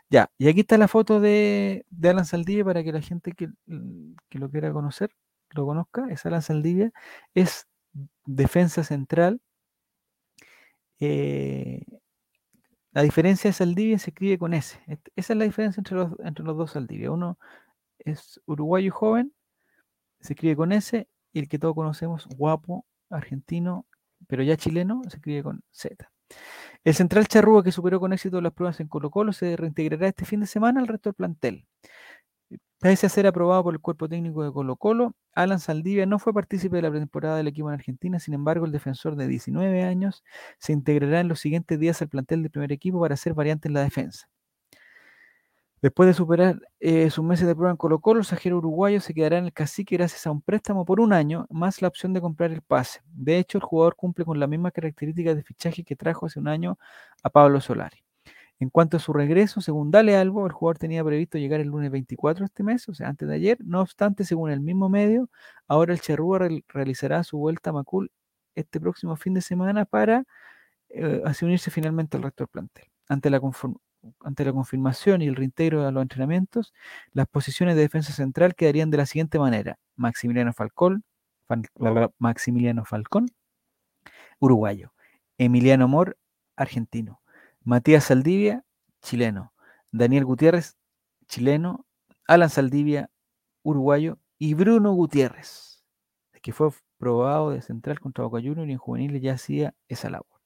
Ya, y aquí está la foto de, Alan Saldivia para que la gente que, que lo quiera conocer lo conozca. Es Alan Saldivia. Es defensa central. Eh, la diferencia de Saldivia se escribe con S. Esa es la diferencia entre los, entre los dos Saldivia. Uno es uruguayo joven, se escribe con S, y el que todos conocemos, guapo, argentino, pero ya chileno, se escribe con Z. El central Charrúa, que superó con éxito las pruebas en Colo Colo, se reintegrará este fin de semana al resto del plantel. Pese a ser aprobado por el cuerpo técnico de Colo Colo, Alan Saldivia no fue partícipe de la pretemporada del equipo en Argentina, sin embargo el defensor de 19 años se integrará en los siguientes días al plantel del primer equipo para hacer variante en la defensa. Después de superar eh, sus meses de prueba en Colo Colo, el sajero uruguayo se quedará en el cacique gracias a un préstamo por un año, más la opción de comprar el pase. De hecho, el jugador cumple con las mismas características de fichaje que trajo hace un año a Pablo Solari. En cuanto a su regreso, según Dale Albo, el jugador tenía previsto llegar el lunes 24 de este mes, o sea, antes de ayer. No obstante, según el mismo medio, ahora el Charrúa real- realizará su vuelta a Macul este próximo fin de semana para eh, así unirse finalmente al resto del plantel. Ante la, ante la confirmación y el reintegro de los entrenamientos, las posiciones de defensa central quedarían de la siguiente manera: Maximiliano Falcón, Maximiliano Falcón, uruguayo, Emiliano Mor, argentino, Matías Saldivia, chileno, Daniel Gutiérrez, chileno, Alan Saldivia, uruguayo, y Bruno Gutiérrez, que fue probado de central contra Boca Juniors y en juveniles ya hacía esa labor.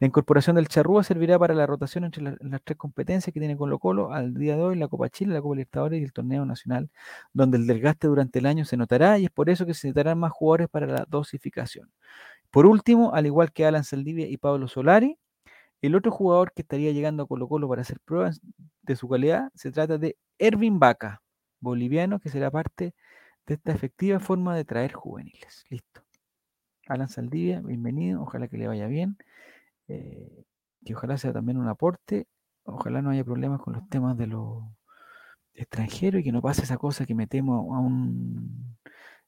La incorporación del Charrúa servirá para la rotación entre la- las tres competencias que tiene Colo Colo al día de hoy, la Copa Chile, la Copa Libertadores y el Torneo Nacional, donde el desgaste durante el año se notará y es por eso que se necesitarán más jugadores para la dosificación. Por último, al igual que Alan Saldivia y Pablo Solari, el otro jugador que estaría llegando a Colo Colo para hacer pruebas de su calidad se trata de Ervin Vaca, boliviano, que será parte de esta efectiva forma de traer juveniles. Listo. Alan Saldivia, bienvenido, ojalá que le vaya bien, eh, que ojalá sea también un aporte, ojalá no haya problemas con los temas de los extranjeros y que no pase esa cosa que metemos a un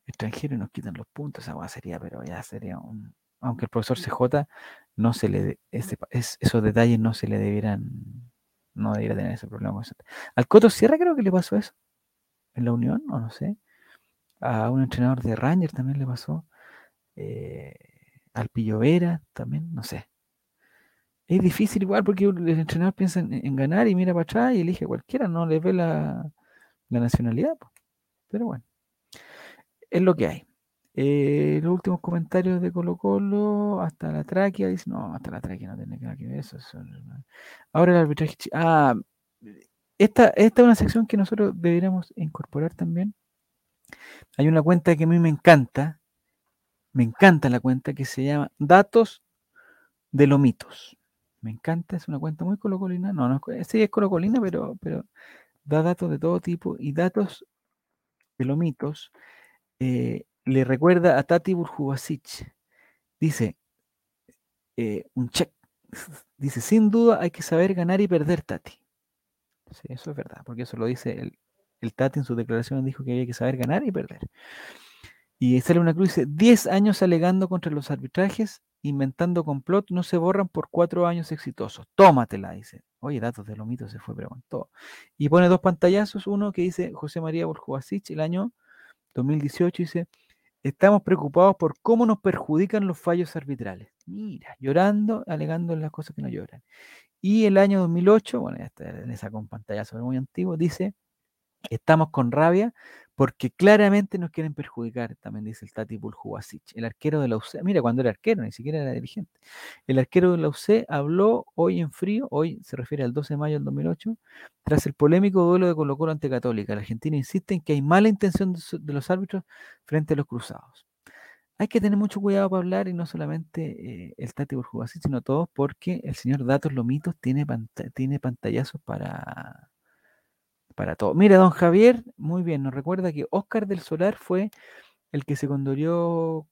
extranjero y nos quitan los puntos, esa sería, pero ya sería un, aunque el profesor CJ no se le, de- ese es- esos detalles no se le debieran, no debiera tener ese problema. Al Coto Sierra creo que le pasó eso, en la Unión, o no sé, a un entrenador de Ranger también le pasó, eh, al Pillo Vera también, no sé. Es difícil igual porque el entrenador piensa en, ganar y mira para atrás y elige a cualquiera, no le ve la, nacionalidad. Pero bueno, es lo que hay. Eh, los últimos comentarios de Colo Colo, hasta la tráquea, dice, no, hasta la tráquea no tiene nada que ver eso. Ahora el arbitraje. Ah, esta, esta es una sección que nosotros deberíamos incorporar también. Hay una cuenta que a mí me encanta, me encanta la cuenta que se llama Datos de Lomitos. Me encanta, es una cuenta muy colocolina. No, no es, co- sí es colocolina, pero, pero da datos de todo tipo y datos de Lomitos. eh, le recuerda a Tati Burjubasic. Dice, eh, un check. Dice, sin duda hay que saber ganar y perder, Tati. Sí, eso es verdad, porque eso lo dice el, el Tati en su declaración, dijo que había que saber ganar y perder. Y sale una cruz, dice, 10 años alegando contra los arbitrajes, inventando complot, no se borran por cuatro años exitosos. Tómatela, dice. Oye, datos de Lomito se fue, todo. Y pone dos pantallazos, uno que dice José María Borjovasic, el año 2018, dice, estamos preocupados por cómo nos perjudican los fallos arbitrales. Mira, llorando, alegando las cosas que no lloran. Y el año 2008, bueno, ya está en esa con pantallazo muy antiguo, dice, estamos con rabia porque claramente nos quieren perjudicar, también dice el Tati Buljubasic, el arquero de la UC. Mira, cuando era arquero, ni siquiera era dirigente. El arquero de la UC habló hoy en frío, hoy se refiere al 12 de mayo del 2008, tras el polémico duelo de Colo Colo ante Católica. La Argentina insiste en que hay mala intención de, los árbitros frente a los cruzados. Hay que tener mucho cuidado para hablar y no solamente eh, el Tati Burjubasic, sino todos, porque el señor Datos Lomitos tiene, tiene pantallazos para, para todo. Mira, don Javier, muy bien, nos recuerda que Oscar del Solar fue el que se condorió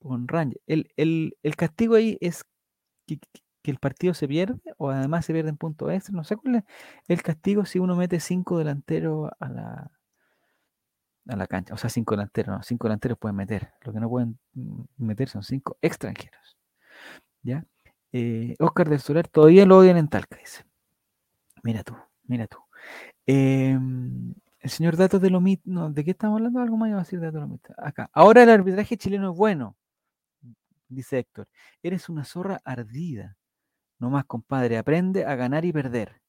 con Ranger. El, el- el castigo ahí es que, que el partido se pierde o además se pierde en punto extra. No sé cuál es el castigo si uno mete cinco delanteros a la, a la cancha. O sea, cinco delanteros, no, cinco delanteros pueden meter. Lo que no pueden meter son cinco extranjeros. ¿Ya? Eh, Oscar del Solar todavía lo odian en Talca, dice. Mira tú, mira tú. Em, el señor Datos de Lomit, no, ¿de qué estamos hablando? Algo más iba a decir Datos de Lomit. Acá. Ahora el arbitraje chileno es bueno, dice Héctor. Eres una zorra ardida. No más, compadre, aprende a ganar y perder.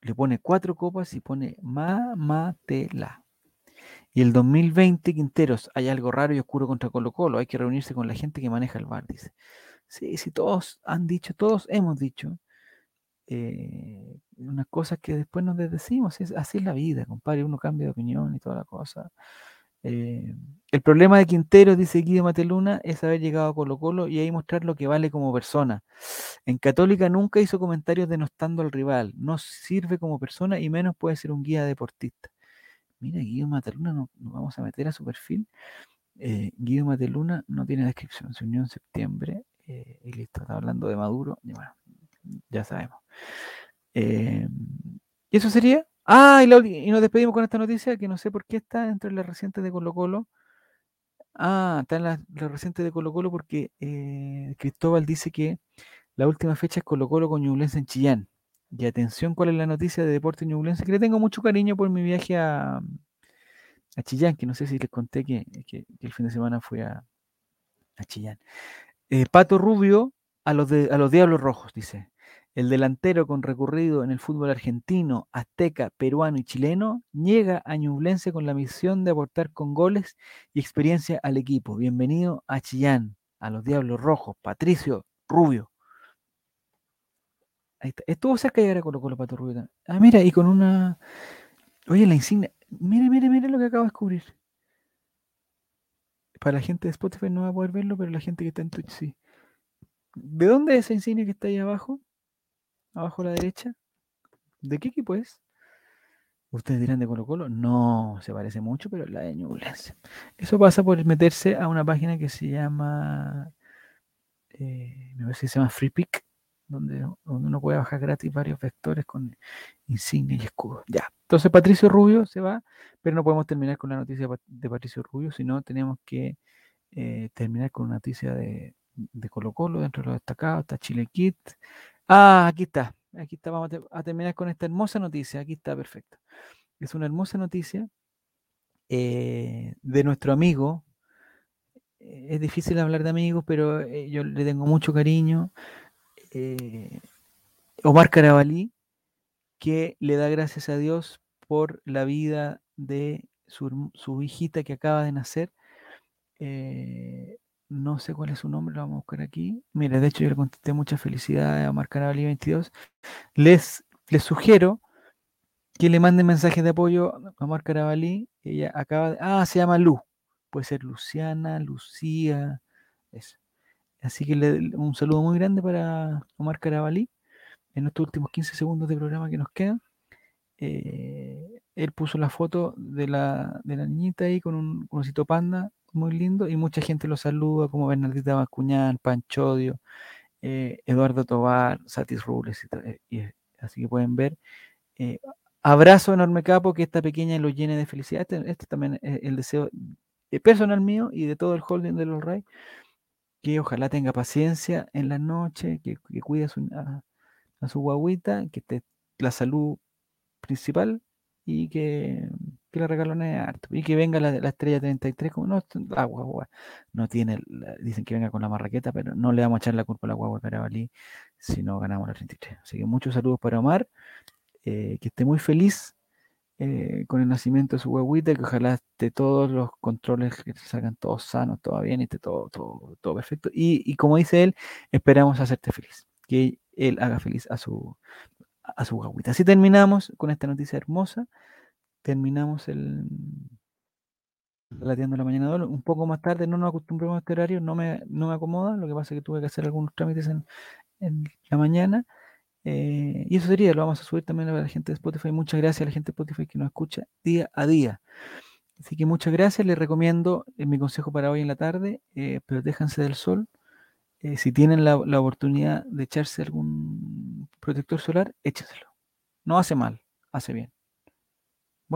Le pone cuatro copas y pone mamatela. Y el 2020, Quinteros, hay algo raro y oscuro contra Colo Colo. Hay que reunirse con la gente que maneja el bar, dice. Sí, sí, todos han dicho, todos hemos dicho eh, unas cosas que después nos decimos. Es, así es la vida, compadre. Uno cambia de opinión y toda la cosa. Eh, el problema de Quintero, dice Guido Mateluna, es haber llegado a Colo Colo y ahí mostrar lo que vale como persona. En Católica nunca hizo comentarios denostando al rival, no sirve como persona y menos puede ser un guía deportista. Mira, Guido Mateluna, nos, vamos a meter a su perfil. Eh, Guido Mateluna no tiene descripción, se unió en septiembre eh, y listo, está hablando de Maduro, y bueno, ya sabemos. ¿Y eso sería? Ah, y, nos despedimos con esta noticia que no sé por qué está entre las recientes de Colo Colo. Ah, está en las recientes de Colo Colo porque eh, Cristóbal dice que la última fecha es Colo Colo con Ñublense en Chillán. Y atención, ¿cuál es la noticia de Deporte Ñublense? Que le tengo mucho cariño por mi viaje a, a Chillán, que no sé si les conté que, el fin de semana fui a, a Chillán. Eh, Pato Rubio a los, de, a los Diablos Rojos, dice. El delantero con recorrido en el fútbol argentino, azteca, peruano y chileno llega a Ñublense con la misión de aportar con goles y experiencia al equipo. Bienvenido a Chillán, a los Diablos Rojos, Patricio Rubio. Ahí está. Estuvo cerca de llegar a Colo Colo Pato Rubio. Ah, mira, y con una. Oye, la insignia. Mire, mire, mire lo que acabo de descubrir. Para la gente de Spotify no va a poder verlo, pero la gente que está en Twitch sí. ¿De dónde es esa insignia que está ahí abajo? Abajo a la derecha. ¿De qué equipo es? Ustedes dirán de Colo Colo. No, se parece mucho, pero la de Ñublense. Eso pasa por meterse a una página que se llama, eh, me parece se llama FreePick, donde, donde uno puede bajar gratis varios vectores con insignia y escudo. Ya. Entonces Patricio Rubio se va, pero no podemos terminar con la noticia de Patricio Rubio, sino tenemos que eh, terminar con una noticia de, de Colo Colo dentro de los destacados. Está Chile Kit, Ah, aquí está. Aquí está. Vamos a, terminar con esta hermosa noticia. Aquí está, perfecto. Es una hermosa noticia eh, de nuestro amigo. Eh, es difícil hablar de amigos, pero eh, yo le tengo mucho cariño. Omar Carabalí, que le da gracias a Dios por la vida de su, su hijita que acaba de nacer no sé cuál es su nombre, lo vamos a buscar aquí. Mira, de hecho yo le contesté mucha felicidad a Marcar 22. Les, les sugiero que le manden mensajes de apoyo a Omar Carabalí. Ella acaba de. Ah, se llama Lu. Puede ser Luciana, Lucía. Eso. Así que le, un saludo muy grande para Omar Carabalí en estos últimos 15 segundos de programa que nos quedan. Eh, él puso la foto de la, de la niñita ahí con un, con osito panda muy lindo y mucha gente lo saluda, como Bernardita Bascuñán, Panchodio, eh, Eduardo Tobar, Satis Rubles, y, eh, así que pueden ver. Eh, abrazo enorme capo, que esta pequeña lo llene de felicidad. Este, este también es el deseo personal mío y de todo el holding de los Ray, que ojalá tenga paciencia en la noche, que, cuide a su, a su guaguita, que esté la salud principal y que, que le regalones harto. Y que venga la, la estrella 33, como no, la guagua no tiene, dicen que venga con la marraqueta, pero no le vamos a echar la culpa a la guagua de Carabalí si no ganamos la 33. Así que muchos saludos para Omar, eh, que esté muy feliz eh, con el nacimiento de su guaguita, que ojalá esté todos los controles que salgan todos sanos, todo bien, esté todo, todo, todo perfecto. Y, y como dice él, esperamos hacerte feliz, que él haga feliz a su, a su guaguita. Así terminamos con esta noticia hermosa. Terminamos el la tienda de la mañana un poco más tarde, no nos acostumbramos a este horario, no me, no me acomoda, lo que pasa es que tuve que hacer algunos trámites en, la mañana. Eh, y eso sería, lo vamos a subir también a la gente de Spotify. Muchas gracias a la gente de Spotify que nos escucha día a día. Así que muchas gracias, les recomiendo eh, mi consejo para hoy en la tarde, eh, del sol, eh, si tienen la, la oportunidad de echarse algún protector solar, échenselo. No hace mal, hace bien.